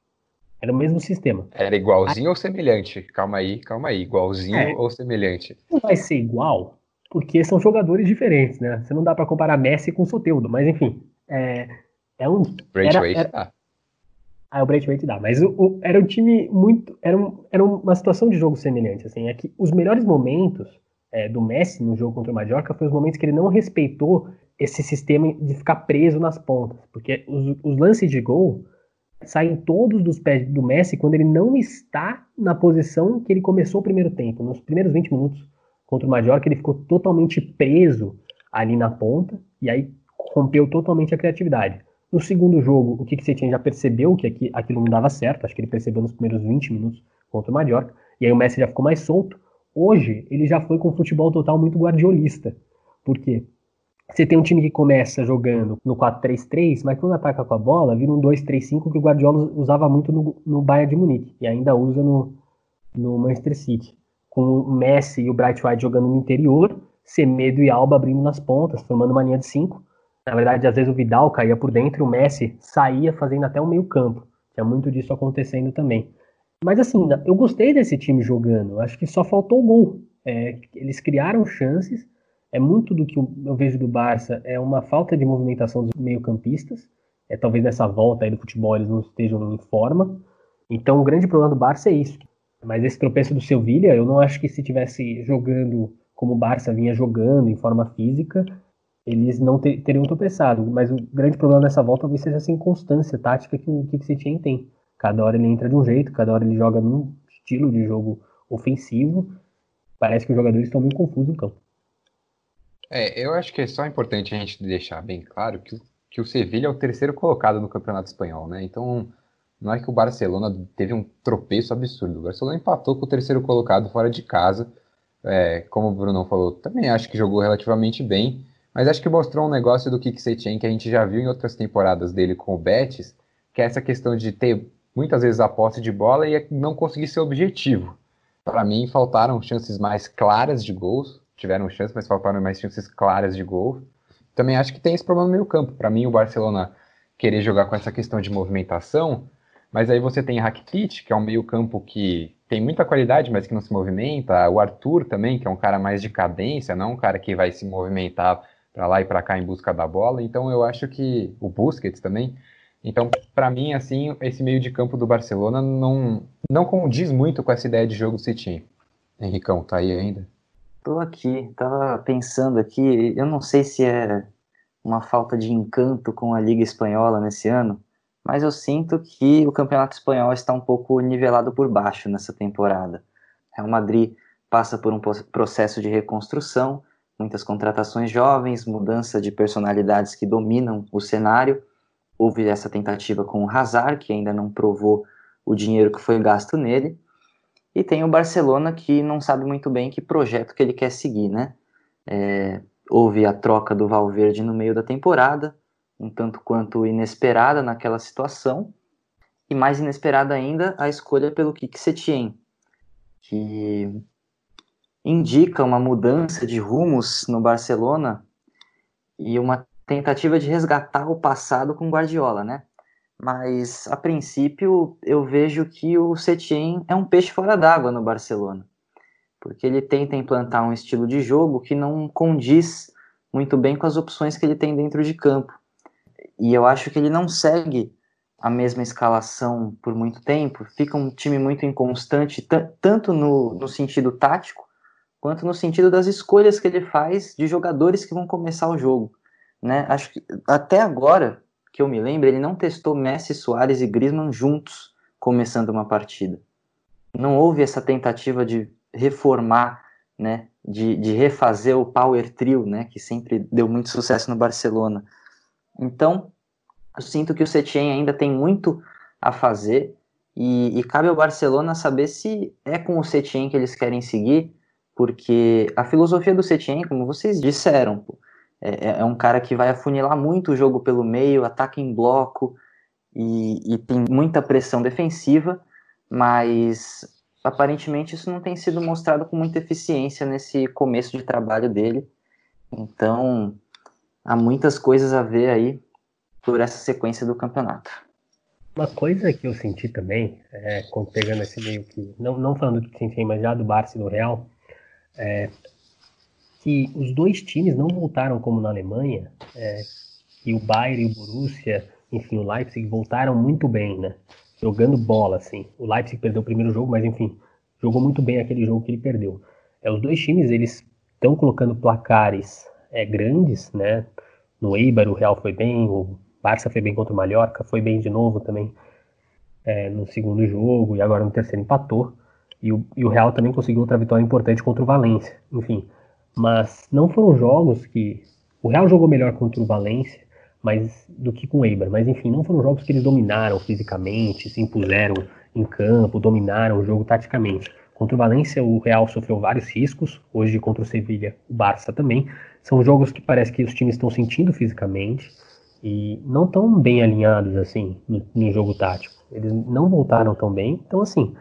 Era o mesmo sistema. Era igualzinho ou semelhante? Calma aí, calma aí. Igualzinho é, ou semelhante? Não vai ser igual, porque são jogadores diferentes, né? Você não dá para comparar Messi com Soteudo, mas enfim. É, é um. Braithwaite era, dá. Ah, o Braithwaite dá, mas o, o, era um time muito. Era, um, era uma situação de jogo semelhante. Assim, é que os melhores momentos é, do Messi no jogo contra o Mallorca foi os momentos que ele não respeitou esse sistema de ficar preso nas pontas. Porque os, os, lances de gol saem todos dos pés do Messi quando ele não está na posição que ele começou o primeiro tempo. Nos primeiros 20 minutos contra o Mallorca, ele ficou totalmente preso ali na ponta e aí rompeu totalmente a criatividade. No segundo jogo, o tinha já percebeu que aqui, aquilo não dava certo, acho que ele percebeu nos primeiros 20 minutos contra o Mallorca, e aí o Messi já ficou mais solto. Hoje, ele já foi com futebol total muito guardiolista. Por quê? Você tem um time que começa jogando no 4-3-3, mas quando ataca com a bola, vira um 2-3-5 que o Guardiola usava muito no, no Bayern de Munique e ainda usa no, no Manchester City. Com o Messi e o Bright White jogando no interior, Semedo e Alba abrindo nas pontas, formando uma linha de 5. Na verdade, às vezes o Vidal caía por dentro e o Messi saía fazendo até o meio campo. Tinha muito disso acontecendo também. Mas assim, eu gostei desse time jogando. Acho que só faltou o gol. É, eles criaram chances, é muito do que eu vejo do Barça, é uma falta de movimentação dos meio-campistas. É, talvez nessa volta aí do futebol eles não estejam em forma. Então o grande problema do Barça é isso. Mas esse tropeço do Sevilha, eu não acho que se tivesse jogando como o Barça vinha jogando, em forma física, eles não ter, teriam tropeçado. Mas o grande problema dessa volta talvez seja essa inconstância tática que o Kik tem. Cada hora ele entra de um jeito, cada hora ele joga num estilo de jogo ofensivo. Parece que os jogadores estão meio confusos em campo. É, eu acho que é só importante a gente deixar bem claro que, que o Sevilha é o terceiro colocado no Campeonato Espanhol, né? Então, não é que o Barcelona teve um tropeço absurdo. O Barcelona empatou com o terceiro colocado fora de casa. É, como o Bruno falou, também acho que jogou relativamente bem, mas acho que mostrou um negócio do Kik Setien que a gente já viu em outras temporadas dele com o Betis, que é essa questão de ter muitas vezes a posse de bola e não conseguir ser objetivo. Para mim, faltaram chances mais claras de gols tiveram chance, mas faltaram mais chances claras de gol. Também acho que tem esse problema no meio campo. Para mim, o Barcelona querer jogar com essa questão de movimentação, mas aí você tem Rakitic, que é um meio-campo que tem muita qualidade, mas que não se movimenta. O Arthur também, que é um cara mais de cadência, não um cara que vai se movimentar para lá e para cá em busca da bola. Então eu acho que o Busquets também. Então, para mim, assim, esse meio de campo do Barcelona não, não condiz muito com essa ideia de jogo City. Henricão, tá aí ainda? Tô aqui, tava pensando aqui, eu não sei se é uma falta de encanto com a Liga Espanhola nesse ano, mas eu sinto que o Campeonato Espanhol está um pouco nivelado por baixo nessa temporada. Real Madrid passa por um processo de reconstrução, muitas contratações jovens, mudança de personalidades que dominam o cenário. Houve essa tentativa com o Hazard, que ainda não provou o dinheiro que foi gasto nele. E tem o Barcelona, que não sabe muito bem que projeto que ele quer seguir, né? É, houve a troca do Valverde no meio da temporada, um tanto quanto inesperada naquela situação, e mais inesperada ainda a escolha pelo Kik Setien, que indica uma mudança de rumos no Barcelona e uma tentativa de resgatar o passado com Guardiola, né? Mas a princípio eu vejo que o Setien é um peixe fora d'água no Barcelona, porque ele tenta implantar um estilo de jogo que não condiz muito bem com as opções que ele tem dentro de campo. E eu acho que ele não segue a mesma escalação por muito tempo, fica um time muito inconstante, tanto no, no sentido tático, quanto no sentido das escolhas que ele faz de jogadores que vão começar o jogo. Né? Acho que até agora, que eu me lembro, ele não testou Messi, Soares e Griezmann juntos começando uma partida. Não houve essa tentativa de reformar, né, de, de refazer o Power Trio, né, que sempre deu muito sucesso no Barcelona. Então, eu sinto que o Setien ainda tem muito a fazer e, e, cabe ao Barcelona saber se é com o Setien que eles querem seguir, porque a filosofia do Setien, como vocês disseram, pô, é, é, é, um cara que vai afunilar muito o jogo pelo meio, ataca em bloco e, e tem muita pressão defensiva, mas aparentemente isso não tem sido mostrado com muita eficiência nesse começo de trabalho dele. Então, há muitas coisas a ver aí por essa sequência do campeonato. Uma coisa que eu senti também, é, pegando esse meio que, não, não falando do Tintin, mas já do Barça e do Real, é, que os dois times não voltaram como na Alemanha, é, e o Bayern e o Borussia, enfim, o Leipzig voltaram muito bem, né? Jogando bola, assim. O Leipzig perdeu o primeiro jogo, mas enfim, jogou muito bem aquele jogo que ele perdeu. É, os dois times, eles estão colocando placares é, grandes, né? No Eibar o Real foi bem, o Barça foi bem contra o Mallorca, foi bem de novo também é, no segundo jogo e agora no terceiro empatou. E o, e o Real também conseguiu outra vitória importante contra o Valência. Enfim, mas não foram jogos que o Real jogou melhor contra o Valência, mas do que com o Eibar. Mas enfim, não foram jogos que eles dominaram fisicamente, se impuseram em campo, dominaram o jogo taticamente. Contra o Valência, o Real sofreu vários riscos. Hoje, contra o Sevilha, o Barça também. São jogos que parece que os times estão sentindo fisicamente e não tão bem alinhados assim no, no, jogo tático. Eles não voltaram tão bem. Então, assim,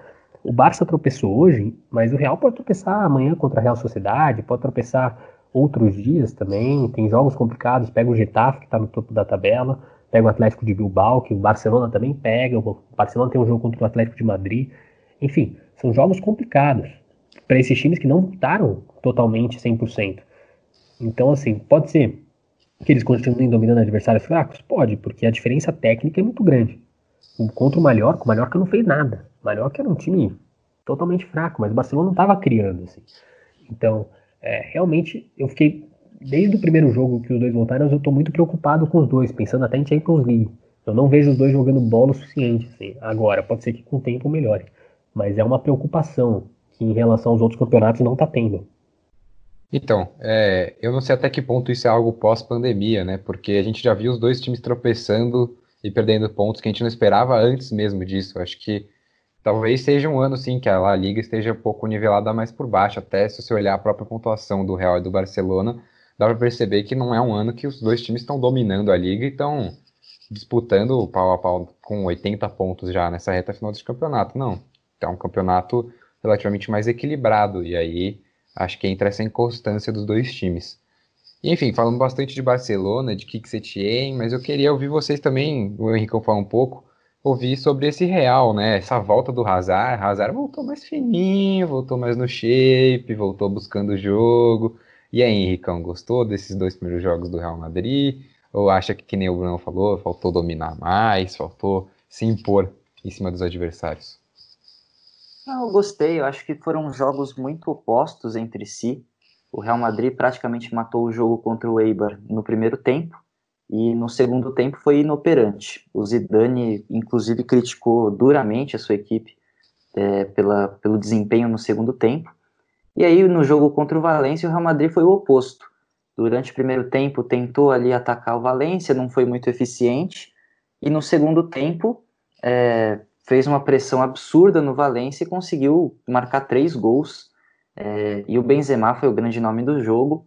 o Barça tropeçou hoje, mas o Real pode tropeçar amanhã contra a Real Sociedade, pode tropeçar outros dias também. Tem jogos complicados. Pega o Getafe, que está no topo da tabela. Pega o Atlético de Bilbao, que o Barcelona também pega. O Barcelona tem um jogo contra o Atlético de Madrid. Enfim, são jogos complicados para esses times que não voltaram totalmente 100%. Então, assim, pode ser que eles continuem dominando adversários fracos? Pode, porque a diferença técnica é muito grande. Contra o Mallorca, o Mallorca não fez nada. Mallorca era um time totalmente fraco, mas o Barcelona não estava criando. Assim. Então, é, realmente, eu fiquei. Desde o primeiro jogo que os dois voltaram, eu estou muito preocupado com os dois, pensando até em Champions League. Eu não vejo os dois jogando bola o suficiente. Assim. Agora, pode ser que com o tempo melhore mas é uma preocupação que em relação aos outros campeonatos não está tendo. Então, é, eu não sei até que ponto isso é algo pós-pandemia, né? Porque a gente já viu os dois times tropeçando e perdendo pontos que a gente não esperava antes mesmo disso. Acho que talvez seja um ano, sim, que a La Liga esteja um pouco nivelada mais por baixo. Até se você olhar a própria pontuação do Real e do Barcelona, dá para perceber que não é um ano que os dois times estão dominando a Liga e estão disputando pau a pau com 80 pontos já nessa reta final desse campeonato. Não é um campeonato relativamente mais equilibrado, e aí acho que entra essa inconstância dos dois times. Enfim, falando bastante de Barcelona, de Kik Setien, mas eu queria ouvir vocês também, o Henrique falar um pouco, ouvir sobre esse Real, né? Essa volta do Hazard. Hazard voltou mais fininho, voltou mais no shape, voltou buscando o jogo. E aí, Henricão, gostou desses dois primeiros jogos do Real Madrid? Ou acha que, que nem o Bruno falou, faltou dominar mais, faltou se impor em cima dos adversários? Não, eu gostei, eu acho que foram jogos muito opostos entre si. O Real Madrid praticamente matou o jogo contra o Eibar no primeiro tempo, e no segundo tempo foi inoperante. O Zidane, inclusive, criticou duramente a sua equipe é, pela, pelo desempenho no segundo tempo. E aí, no jogo contra o Valência, o Real Madrid foi o oposto. Durante o primeiro tempo, tentou ali atacar o Valência, não foi muito eficiente. E no segundo tempo, é, fez uma pressão absurda no Valência e conseguiu marcar três gols. É, e o Benzema foi o grande nome do jogo.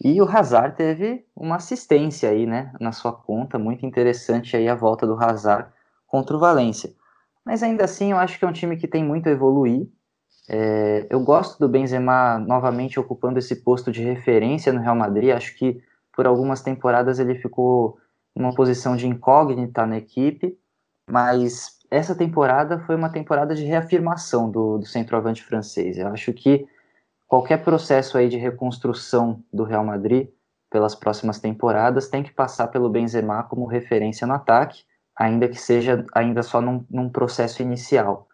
E o Hazard teve uma assistência aí, né, na sua conta, muito interessante aí a volta do Hazard contra o Valência. Mas ainda assim, eu acho que é um time que tem muito a evoluir. É, eu gosto do Benzema novamente ocupando esse posto de referência no Real Madrid. Acho que por algumas temporadas ele ficou numa posição de incógnita na equipe, mas essa temporada foi uma temporada de reafirmação do, do centroavante francês. Eu acho que qualquer processo aí de reconstrução do Real Madrid pelas próximas temporadas tem que passar pelo Benzema como referência no ataque, ainda que seja ainda só num, num processo inicial.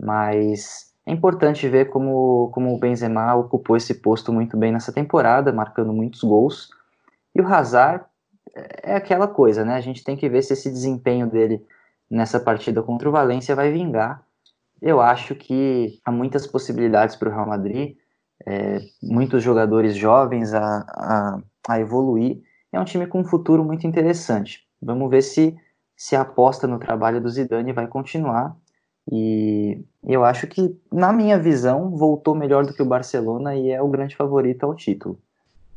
Mas é importante ver como, como o Benzema ocupou esse posto muito bem nessa temporada, marcando muitos gols. E o Hazard é, é aquela coisa, né? A gente tem que ver se esse desempenho dele nessa partida contra o Valência vai vingar. Eu acho que há muitas possibilidades para o Real Madrid é, muitos jogadores jovens a, a, a, evoluir. É um time com um futuro muito interessante. Vamos ver se, se a aposta no trabalho do Zidane vai continuar. E eu acho que, na minha visão, voltou melhor do que o Barcelona e é o grande favorito ao título.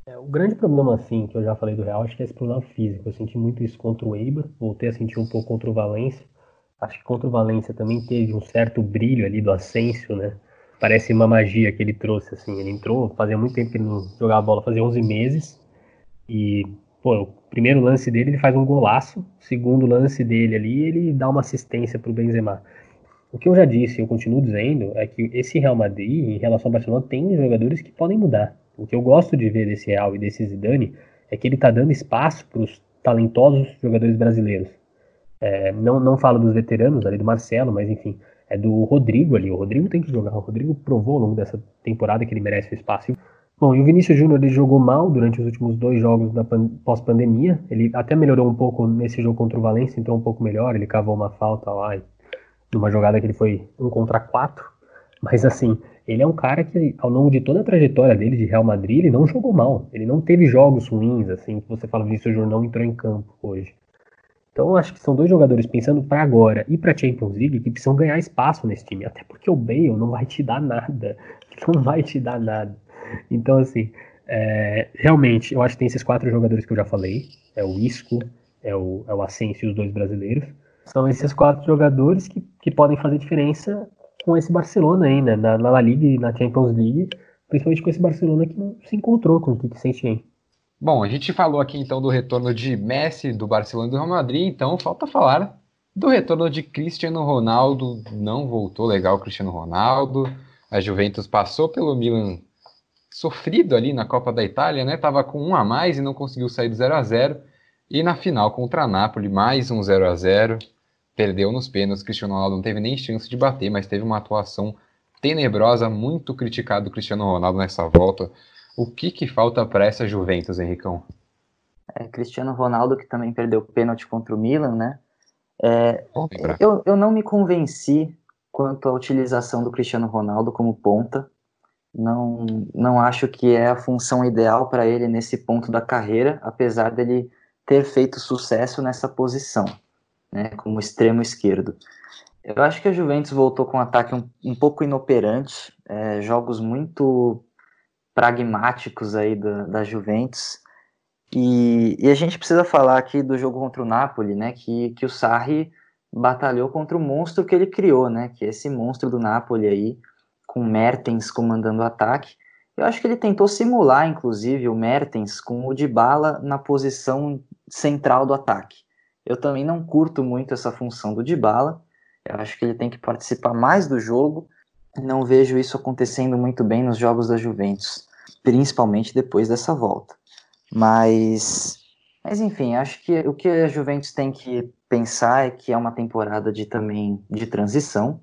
É, o grande problema, assim, que eu já falei do Real, acho que é esse problema físico. Eu senti muito isso contra o Eibar, voltei a sentir um pouco contra o Valência. Acho que contra o Valência também teve um certo brilho ali do Asensio, né? Parece uma magia que ele trouxe, assim. Ele entrou, fazia muito tempo que ele não jogava bola, fazia 11 meses. E, pô, o primeiro lance dele, ele faz um golaço. O segundo lance dele ali, ele dá uma assistência pro Benzema. O que eu já disse, eu continuo dizendo, é que esse Real Madrid, em relação ao Barcelona, tem jogadores que podem mudar. O que eu gosto de ver desse Real e desse Zidane é que ele tá dando espaço para os talentosos jogadores brasileiros. É, não, não falo dos veteranos ali, do Marcelo, mas enfim, é do Rodrigo ali. O Rodrigo tem que jogar. O Rodrigo provou ao longo dessa temporada que ele merece o espaço. Bom, e o Vinícius Júnior ele jogou mal durante os últimos dois jogos da pós-pandemia. Ele até melhorou um pouco nesse jogo contra o Valência, entrou um pouco melhor. Ele cavou uma falta lá, numa jogada que ele foi um contra quatro. Mas assim, ele é um cara que ao longo de toda a trajetória dele de Real Madrid, ele não jogou mal. Ele não teve jogos ruins, assim, que você fala, Vinícius Júnior não entrou em campo hoje. Então acho que são dois jogadores pensando para agora e para Champions League que precisam ganhar espaço nesse time, até porque o Bale não vai te dar nada, não vai te dar nada. Então assim, é, realmente eu acho que tem esses quatro jogadores que eu já falei, é o Isco, é o, é o Asensio e os dois brasileiros. São esses quatro jogadores que, que podem fazer diferença com esse Barcelona ainda, né, na, na La Liga e na Champions League, principalmente com esse Barcelona que não se encontrou com o que sente Bom, a gente falou aqui então do retorno de Messi, do Barcelona e do Real Madrid, então falta falar do retorno de Cristiano Ronaldo. Não voltou legal Cristiano Ronaldo. A Juventus passou pelo Milan sofrido ali na Copa da Itália, né? Tava com um a mais e não conseguiu sair do 0 a 0 E na final contra a Napoli, mais um 0 a 0 Perdeu nos pênaltis. Cristiano Ronaldo não teve nem chance de bater, mas teve uma atuação tenebrosa, muito criticado Cristiano Ronaldo nessa volta. O que, que falta para essa Juventus, Henricão? É, Cristiano Ronaldo, que também perdeu pênalti contra o Milan, né? É, eu, eu não me convenci quanto à utilização do Cristiano Ronaldo como ponta. Não, não acho que é a função ideal para ele nesse ponto da carreira, apesar dele ter feito sucesso nessa posição, né, como extremo esquerdo. Eu acho que a Juventus voltou com um ataque um, um pouco inoperante, é, jogos muito pragmáticos aí da, da Juventus. E, e, a gente precisa falar aqui do jogo contra o Napoli, né? Que, que o Sarri batalhou contra o monstro que ele criou, né? Que é esse monstro do Napoli aí, com Mertens comandando o ataque. Eu acho que ele tentou simular, inclusive, o Mertens com o Dybala na posição central do ataque. Eu também não curto muito essa função do Dybala. Eu acho que ele tem que participar mais do jogo. Não vejo isso acontecendo muito bem nos jogos da Juventus, principalmente depois dessa volta. Mas, mas enfim, acho que o que a Juventus tem que pensar é que é uma temporada de também de transição,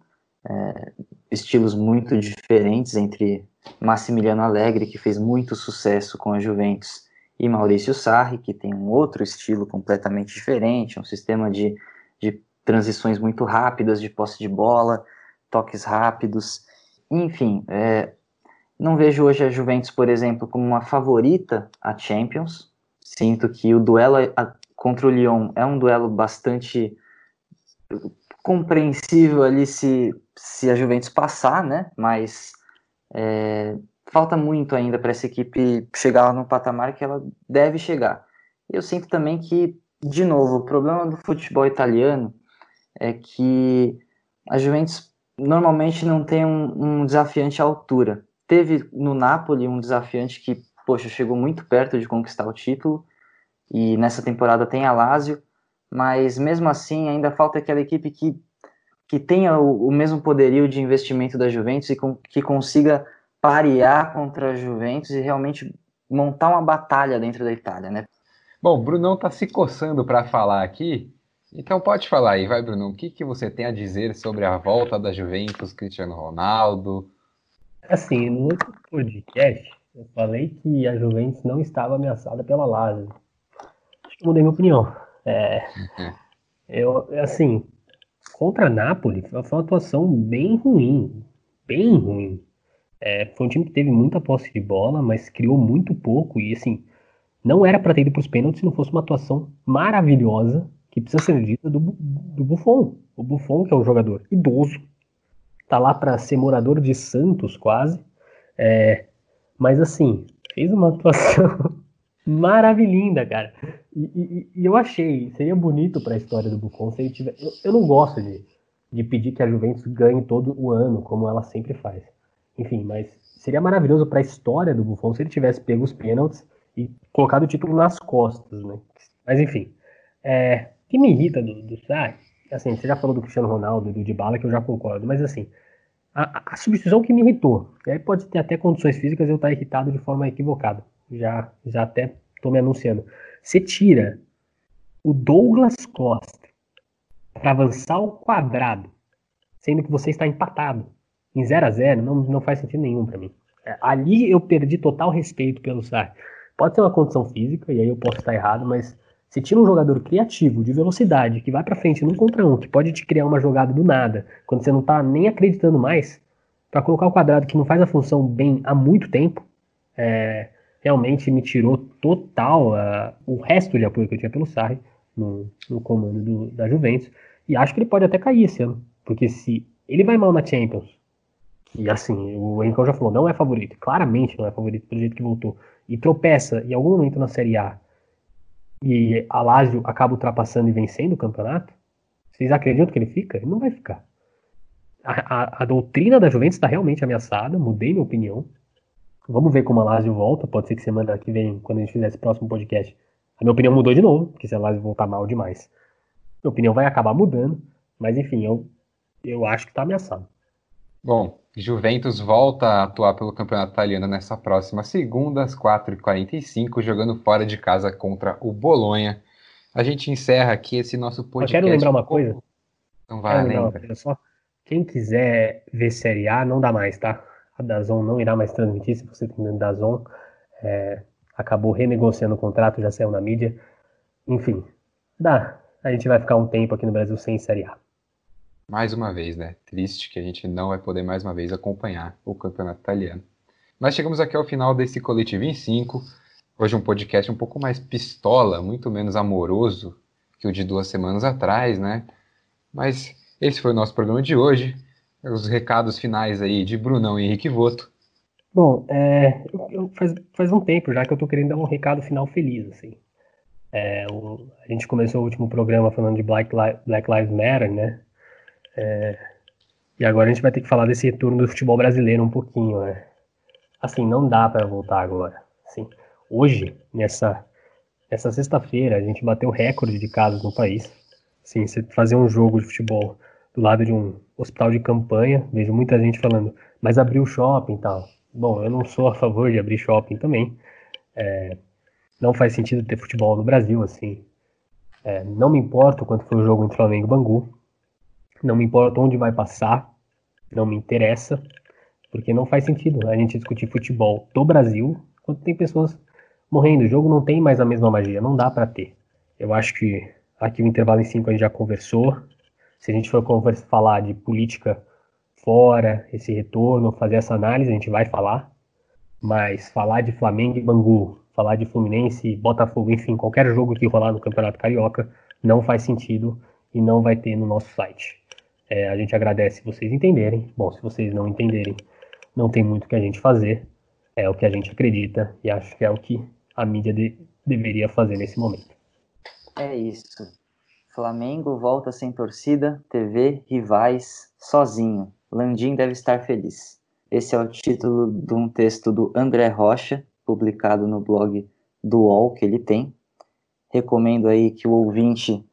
é, estilos muito diferentes entre Massimiliano Alegre, que fez muito sucesso com a Juventus, e Maurício Sarri, que tem um outro estilo completamente diferente, um sistema de, de transições muito rápidas, de posse de bola, toques rápidos. Enfim, é, não vejo hoje a Juventus, por exemplo, como uma favorita à Champions. Sinto que o duelo contra o Lyon é um duelo bastante compreensível ali se, se a Juventus passar, né? Mas é, falta muito ainda para essa equipe chegar no patamar que ela deve chegar. Eu sinto também que, de novo, o problema do futebol italiano é que a Juventus normalmente não tem um, um desafiante à altura. Teve no Napoli um desafiante que, poxa, chegou muito perto de conquistar o título, e nessa temporada tem a Lazio, mas mesmo assim ainda falta aquela equipe que, que tenha o, o mesmo poderio de investimento da Juventus e com, que consiga parear contra a Juventus e realmente montar uma batalha dentro da Itália, né? Bom, o Brunão tá se coçando para falar aqui, então pode falar aí, vai Bruno, o que, que você tem a dizer sobre a volta da Juventus, Cristiano Ronaldo? Assim, no outro podcast eu falei que a Juventus não estava ameaçada pela Lazio. Acho que mudei minha opinião. É, uhum. eu, assim, contra a Napoli foi uma atuação bem ruim, bem ruim. É, foi um time que teve muita posse de bola, mas criou muito pouco e assim, não era para ter ido para os pênaltis se não fosse uma atuação maravilhosa que precisa ser dita do, do Buffon. O Buffon, que é um jogador idoso, tá lá para ser morador de Santos quase, é, mas assim, fez uma atuação maravilhinda, cara. E, e, e, eu achei, seria bonito para a história do Buffon se ele tiver. Eu, eu não gosto de, de pedir que a Juventus ganhe todo o ano, como ela sempre faz. Enfim, mas seria maravilhoso para a história do Buffon se ele tivesse pego os pênaltis e colocado o título nas costas, né? Mas enfim, é, o que me irrita do, do Sarri, assim, você já falou do Cristiano Ronaldo e do Dybala, que eu já concordo, mas assim, a, a, substituição que me irritou, e aí pode ter até condições físicas eu estar irritado de forma equivocada, já, já até estou me anunciando. Você tira o Douglas Costa para avançar o quadrado, sendo que você está empatado em 0 a 0 não, não faz sentido nenhum para mim. É, ali eu perdi total respeito pelo Sarri. Pode ser uma condição física, e aí eu posso estar errado, mas se tira um jogador criativo, de velocidade, que vai para frente num contra um, que pode te criar uma jogada do nada, quando você não tá nem acreditando mais, para colocar o quadrado que não faz a função bem há muito tempo, é, realmente me tirou total uh, o resto de apoio que eu tinha pelo Sarri no, no comando do, da Juventus. E acho que ele pode até cair esse ano, porque se ele vai mal na Champions, e assim, o Henrique já falou, não é favorito, claramente não é favorito pelo jeito que voltou, e tropeça em algum momento na Série A, e a Lazio acaba ultrapassando e vencendo o campeonato, vocês acreditam que ele fica? Ele não vai ficar. A, a, a doutrina da Juventus está realmente ameaçada, mudei minha opinião. Vamos ver como a Lazio volta, pode ser que semana que vem, quando a gente fizer esse próximo podcast, a minha opinião mudou de novo, porque se a Lazio voltar mal demais, minha opinião vai acabar mudando, mas enfim, eu, eu acho que está ameaçado. Bom, Juventus volta a atuar pelo Campeonato Italiano nessa próxima segunda, às 4h45, jogando fora de casa contra o Bolonha. A gente encerra aqui esse nosso podcast. Eu quero lembrar uma coisa. Então vai, lembra. Só. Quem quiser ver Série A, não dá mais, tá? A Dazon não irá mais transmitir, se você tem Dazon. É, acabou renegociando o contrato, já saiu na mídia. Enfim, dá. A gente vai ficar um tempo aqui no Brasil sem Série A mais uma vez, né? Triste que a gente não vai poder mais uma vez acompanhar o campeonato italiano. Nós chegamos aqui ao final desse Coletivo em 5. Hoje um podcast um pouco mais pistola, muito menos amoroso que o de duas semanas atrás, né? Mas esse foi o nosso programa de hoje. Os recados finais aí de Brunão e Henrique Voto. Bom, é, eu, faz, faz um tempo já que eu tô querendo dar um recado final feliz, assim. É, o, a gente começou o último programa falando de Black, Black Lives Matter, né? É, e agora a gente vai ter que falar desse retorno do futebol brasileiro um pouquinho, né? assim, não dá para voltar agora. Assim, hoje, nessa, nessa sexta-feira, a gente bateu recorde de casos no país. Assim, você fazer um jogo de futebol do lado de um hospital de campanha, vejo muita gente falando, mas abriu shopping e tal. Bom, eu não sou a favor de abrir shopping também. É, não faz sentido ter futebol no Brasil, assim. É, não me importa quanto foi o jogo entre Flamengo e Bangu. Não me importa onde vai passar. Não me interessa. Porque não faz sentido a gente discutir futebol do Brasil quando tem pessoas morrendo. O jogo não tem mais a mesma magia. Não dá para ter. Eu acho que aqui o intervalo em 5 a gente já conversou. Se a gente for conversa, falar de política fora, esse retorno, fazer essa análise, a gente vai falar. Mas falar de Flamengo e Bangu, falar de Fluminense, Botafogo, enfim, qualquer jogo que rolar no Campeonato Carioca não faz sentido e não vai ter no nosso site. É, a gente agradece vocês entenderem. Bom, se vocês não entenderem, não tem muito que a gente fazer. É o que a gente acredita e acho que é o que a mídia de, deveria fazer nesse momento. É isso. Flamengo volta sem torcida, TV, rivais, sozinho. Landim deve estar feliz. Esse é o título de um texto do André Rocha, publicado no blog do UOL que ele tem. Recomendo aí que o ouvinte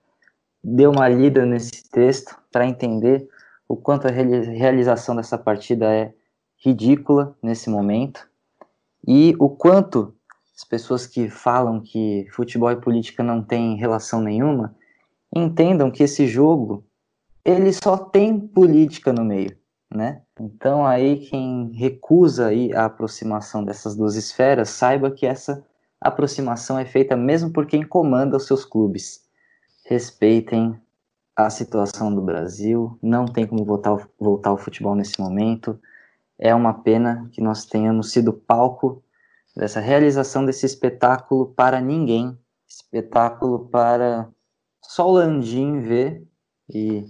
dê uma lida nesse texto para entender o quanto a realização dessa partida é ridícula nesse momento e o quanto as pessoas que falam que futebol e política não têm relação nenhuma entendam que esse jogo ele só tem política no meio né? Então aí quem recusa aí a aproximação dessas duas esferas, saiba que essa aproximação é feita mesmo por quem comanda os seus clubes. Respeitem a situação do Brasil, não tem como voltar, voltar ao futebol nesse momento. É uma pena que nós tenhamos sido palco dessa realização desse espetáculo para ninguém, espetáculo para só o Landim ver e,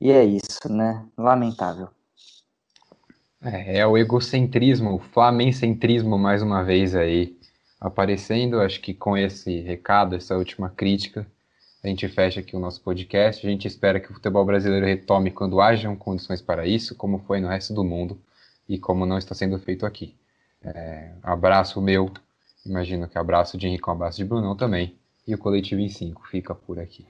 e é isso, né? Lamentável. É, é o egocentrismo, o flamensentrismo mais uma vez aí aparecendo. Acho que com esse recado, essa última crítica, a gente fecha aqui o nosso podcast. A gente espera que o futebol brasileiro retome quando hajam condições para isso, como foi no resto do mundo e como não está sendo feito aqui. É, abraço meu, imagino que abraço de Henrique, um abraço de Brunão também. E o Coletivo em 5 fica por aqui.